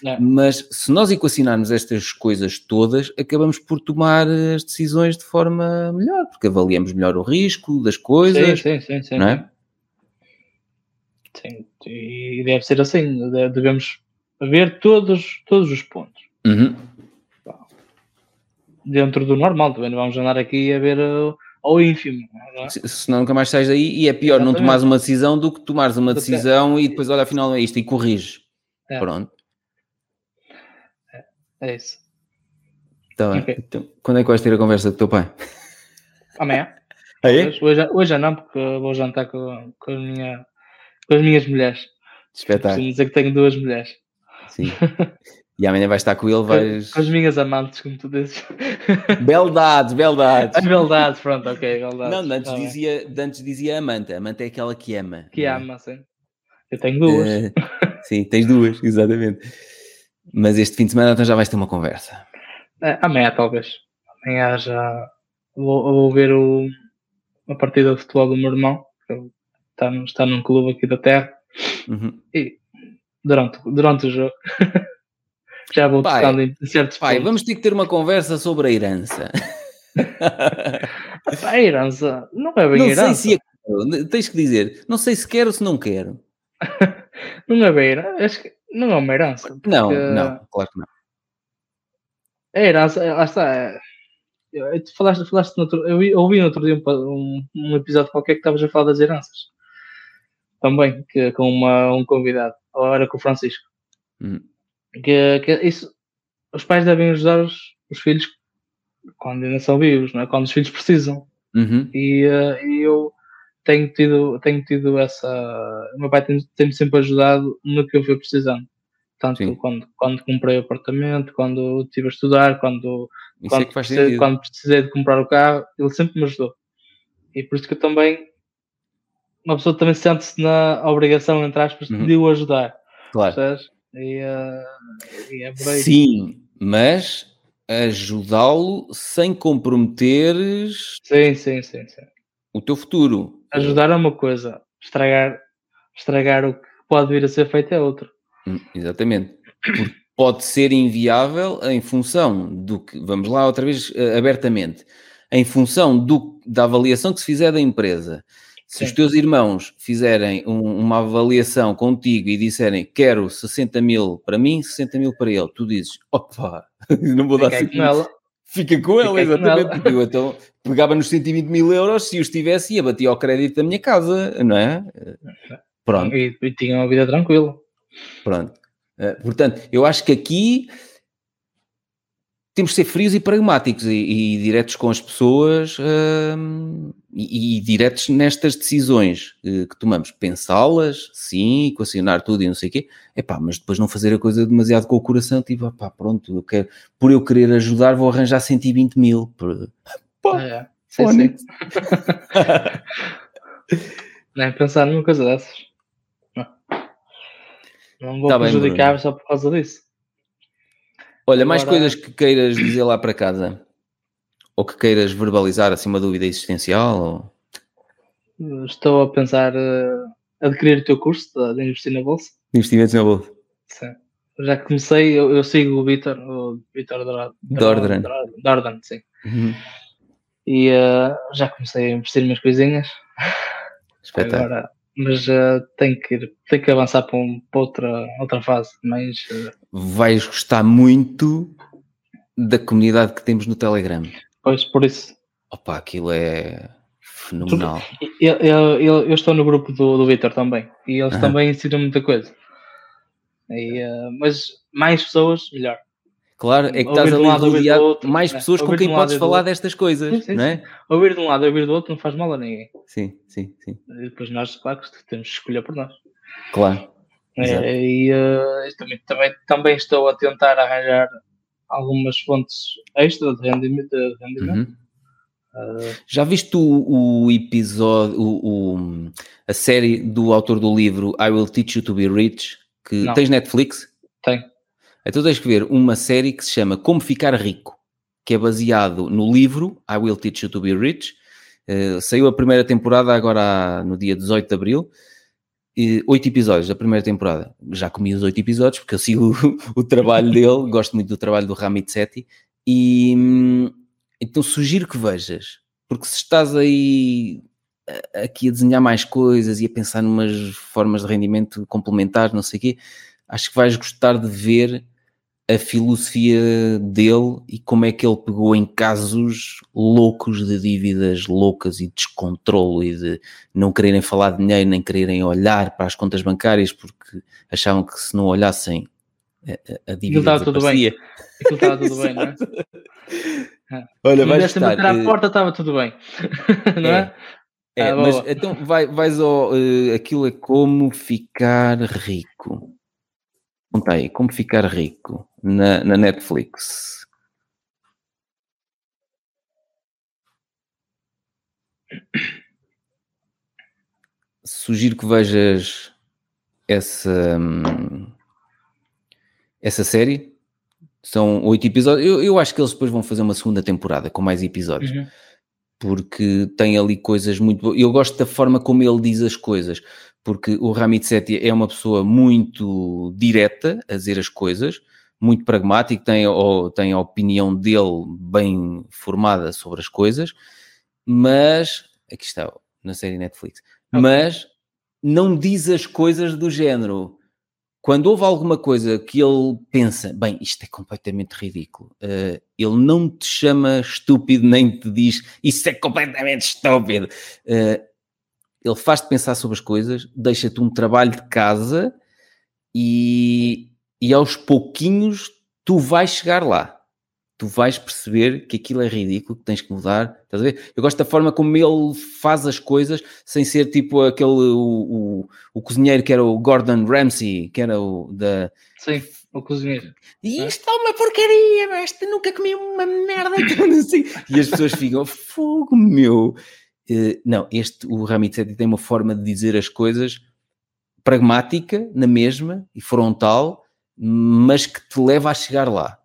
É. Mas se nós equacionarmos estas coisas todas, acabamos por tomar as decisões de forma melhor, porque avaliamos melhor o risco das coisas. Sim, sim, sim. sim. Não é? Sim, e deve ser assim. Devemos ver todos, todos os pontos. Uhum. Dentro do normal, também não vamos andar aqui a ver uh, ao ínfimo. É? Se, senão nunca mais sais daí e é pior Exatamente. não tomares uma decisão do que tomares uma decisão e depois olha afinal é isto e corriges. É. Pronto. É isso. Tá bem. Okay. Então, quando é que vais ter a conversa com o teu pai? Amanhã. Aí? Hoje, hoje, não, porque vou jantar com, com, a minha, com as minhas mulheres. Espetáculo. Preciso dizer que tenho duas mulheres. Sim. E amanhã vais estar com ele, vais... Com as minhas amantes, como tu dizes. Beldades, beldades. As beldades, pronto, ok, beldades. Não, antes, tá dizia, antes dizia amante. Amante é aquela que ama. Que ama, sim. Eu tenho duas. Uh, sim, tens duas, exatamente. Mas este fim de semana então já vais ter uma conversa. É, amanhã, talvez. Amanhã já vou, vou ver o, a partida de futebol do meu irmão, que está, no, está num clube aqui da terra. Uhum. E durante, durante o jogo já vou pai, tocando em certos pai, pontos. vamos ter que ter uma conversa sobre a herança. a herança não é bem não herança. Sei se é, tens que dizer, não sei se quero ou se não quero. não é bem herança. Não é uma herança. Porque... Não, não, claro que não. É herança, lá está. É... Eu, tu falaste, falaste no outro, eu ouvi no outro dia um, um episódio qualquer que estavas a falar das heranças. Também, que, com uma, um convidado, ou era com o Francisco. Hum. Que, que isso, os pais devem ajudar os, os filhos quando ainda são vivos, não é? quando os filhos precisam. Uhum. E, uh, e eu tenho tido, tenho tido essa. O meu pai tem-me tem sempre ajudado no que eu fui precisando. Tanto quando, quando comprei o apartamento, quando estive a estudar, quando, é quando, é precisei, quando precisei de comprar o carro, ele sempre me ajudou. E por isso que eu também. Uma pessoa também sente-se na obrigação, entre aspas, uhum. de o ajudar. Claro. E, uh, e é Sim, mas ajudá-lo sem comprometeres sim, sim, sim. o teu futuro. Ajudar é uma coisa, estragar, estragar o que pode vir a ser feito é outra. Hum, exatamente. Porque pode ser inviável em função do que, vamos lá outra vez uh, abertamente, em função do, da avaliação que se fizer da empresa. Se Sim. os teus irmãos fizerem um, uma avaliação contigo e disserem quero 60 mil para mim, 60 mil para ele, tu dizes opa, não vou dar 60 mil. Fica com ela, exatamente. Porque eu então pegava nos 120 mil euros, se os tivesse, ia bater ao crédito da minha casa, não é? Pronto. E, e tinha uma vida tranquila. Pronto. Uh, portanto, eu acho que aqui temos de ser frios e pragmáticos e, e diretos com as pessoas uh, e, e, diretos nestas decisões uh, que tomamos. Pensá-las, sim, equacionar tudo e não sei o quê, epá, mas depois não fazer a coisa demasiado com o coração, tipo, pá, pronto, eu quero, por eu querer ajudar vou arranjar 120 mil. Pô, é, sim, sim. Nem pensar numa coisa dessas. Não, não vou tá prejudicar só por causa disso. Olha, mais coisas que queiras dizer lá para casa? Ou que queiras verbalizar assim uma dúvida existencial? Ou... Estou a pensar uh, adquirir o teu curso de, de investir na bolsa. Investimentos na bolsa. Sim. Já comecei, eu, eu sigo o Vitor, o Vitor Dordran. Dordran, sim. Uhum. E uh, já comecei a investir umas coisinhas. Espetáculo. Agora, mas uh, tem, que, tem que avançar para, um, para outra, outra fase. Mas, uh... Vais gostar muito da comunidade que temos no Telegram. Pois, por isso. Opa, aquilo é fenomenal. Eu, eu, eu, eu estou no grupo do, do Vitor também e eles também ensinam muita coisa. E, uh, mas mais pessoas, melhor. Claro, é que estás ali um lado, rodeado mais é, pessoas com quem podes falar destas coisas, sim, sim, não é? Sim. Ouvir de um lado e ouvir do outro não faz mal a ninguém. Sim, sim, sim. E depois nós, claro, temos que escolher por nós. Claro. É, e uh, também, também, também estou a tentar arranjar algumas fontes extra de rendimento. De rendimento. Uhum. Uh, Já viste o, o episódio, o, o, a série do autor do livro I Will Teach You to Be Rich? Que não. tens Netflix? Tem. Então tens que ver uma série que se chama Como Ficar Rico, que é baseado no livro I Will Teach You to Be Rich. Uh, saiu a primeira temporada agora no dia 18 de Abril. Oito episódios da primeira temporada. Já comi os oito episódios porque eu sigo o, o trabalho dele, gosto muito do trabalho do Ramit Sethi. E hum, então sugiro que vejas, porque se estás aí aqui a desenhar mais coisas e a pensar numas formas de rendimento complementares, não sei o quê, acho que vais gostar de ver a filosofia dele e como é que ele pegou em casos loucos de dívidas loucas e descontrole e de não quererem falar de dinheiro nem quererem olhar para as contas bancárias porque achavam que se não olhassem a, a dívida estava tudo bem. Aquilo estava tudo bem, não é? Olha, vais estar... bater à porta estava tudo bem, não é? é? É, ah, mas então vai, vais ao. Uh, aquilo é como ficar rico. Conta aí, como ficar rico na, na Netflix. Sugiro que vejas essa, essa série. São oito episódios. Eu, eu acho que eles depois vão fazer uma segunda temporada com mais episódios. Uhum. Porque tem ali coisas muito boas. Eu gosto da forma como ele diz as coisas porque o Ramit Sethi é uma pessoa muito direta a dizer as coisas, muito pragmático, tem, ou, tem a opinião dele bem formada sobre as coisas, mas aqui está na série Netflix, okay. mas não diz as coisas do género. Quando houve alguma coisa que ele pensa, bem, isto é completamente ridículo, uh, ele não te chama estúpido nem te diz isso é completamente estúpido. Uh, ele faz-te pensar sobre as coisas, deixa-te um trabalho de casa e, e aos pouquinhos tu vais chegar lá. Tu vais perceber que aquilo é ridículo, que tens que mudar. Estás a ver? Eu gosto da forma como ele faz as coisas sem ser tipo aquele o, o, o cozinheiro que era o Gordon Ramsay, que era o da. Sim, o cozinheiro. E isto é uma porcaria, mas nunca comi uma merda assim. E as pessoas ficam, fogo meu. Eh, não, este, o Ramitetti tem uma forma de dizer as coisas pragmática, na mesma, e frontal, mas que te leva a chegar lá.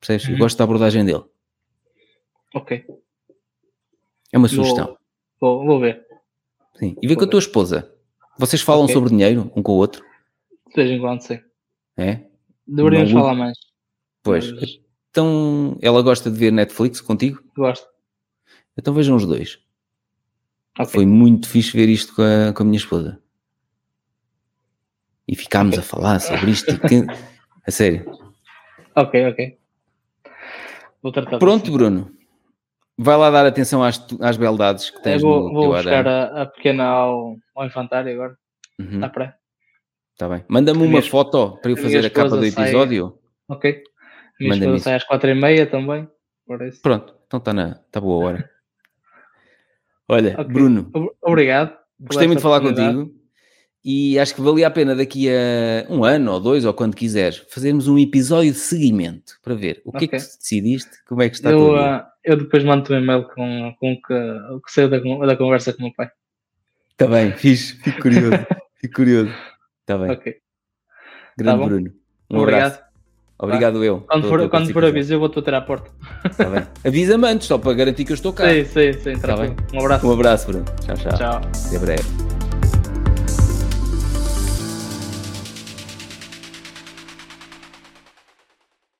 Percebes? Uhum. Eu gosto da abordagem dele. Ok. É uma sugestão. Vou, vou, vou ver. Sim. E vê com a tua esposa. Vocês falam okay. sobre dinheiro um com o outro? De vez em quando, sim. É? Deveríamos falar mais. Pois. Mas... Então, ela gosta de ver Netflix contigo? Gosto. Então vejam os dois. Okay. Foi muito fixe ver isto com a, com a minha esposa. E ficámos okay. a falar sobre isto. a sério. Ok, ok. Vou tratar Pronto, assim. Bruno. Vai lá dar atenção às, às beldades que tens Eu vou, no vou buscar a, a, pequena ao, ao infantário agora. Uhum. Está para Está bem. Manda-me uma foto para eu fazer a capa do episódio. Sai... Ok. A minha esposa sai às quatro e meia também. Pronto, então está tá boa hora. Olha, okay. Bruno. Obrigado. Gostei muito de falar contigo e acho que valia a pena daqui a um ano ou dois, ou quando quiseres, fazermos um episódio de seguimento para ver o que okay. é que decidiste, como é que está eu, uh, eu depois mando um e-mail com, com o que, o que saiu da, da conversa com o meu pai. Está bem, fixe, fico curioso, fico curioso. Está bem. Ok. Grande tá Bruno. Um Obrigado. Abraço. Obrigado, eu. Quando for, quando for aviso, eu vou-te bater à porta. Tá bem. Avisa-me antes, só para garantir que eu estou cá. Sim, sim, sim. Tá bem. Um abraço. Um abraço, Bruno. Tchau, tchau. Tchau. Até breve.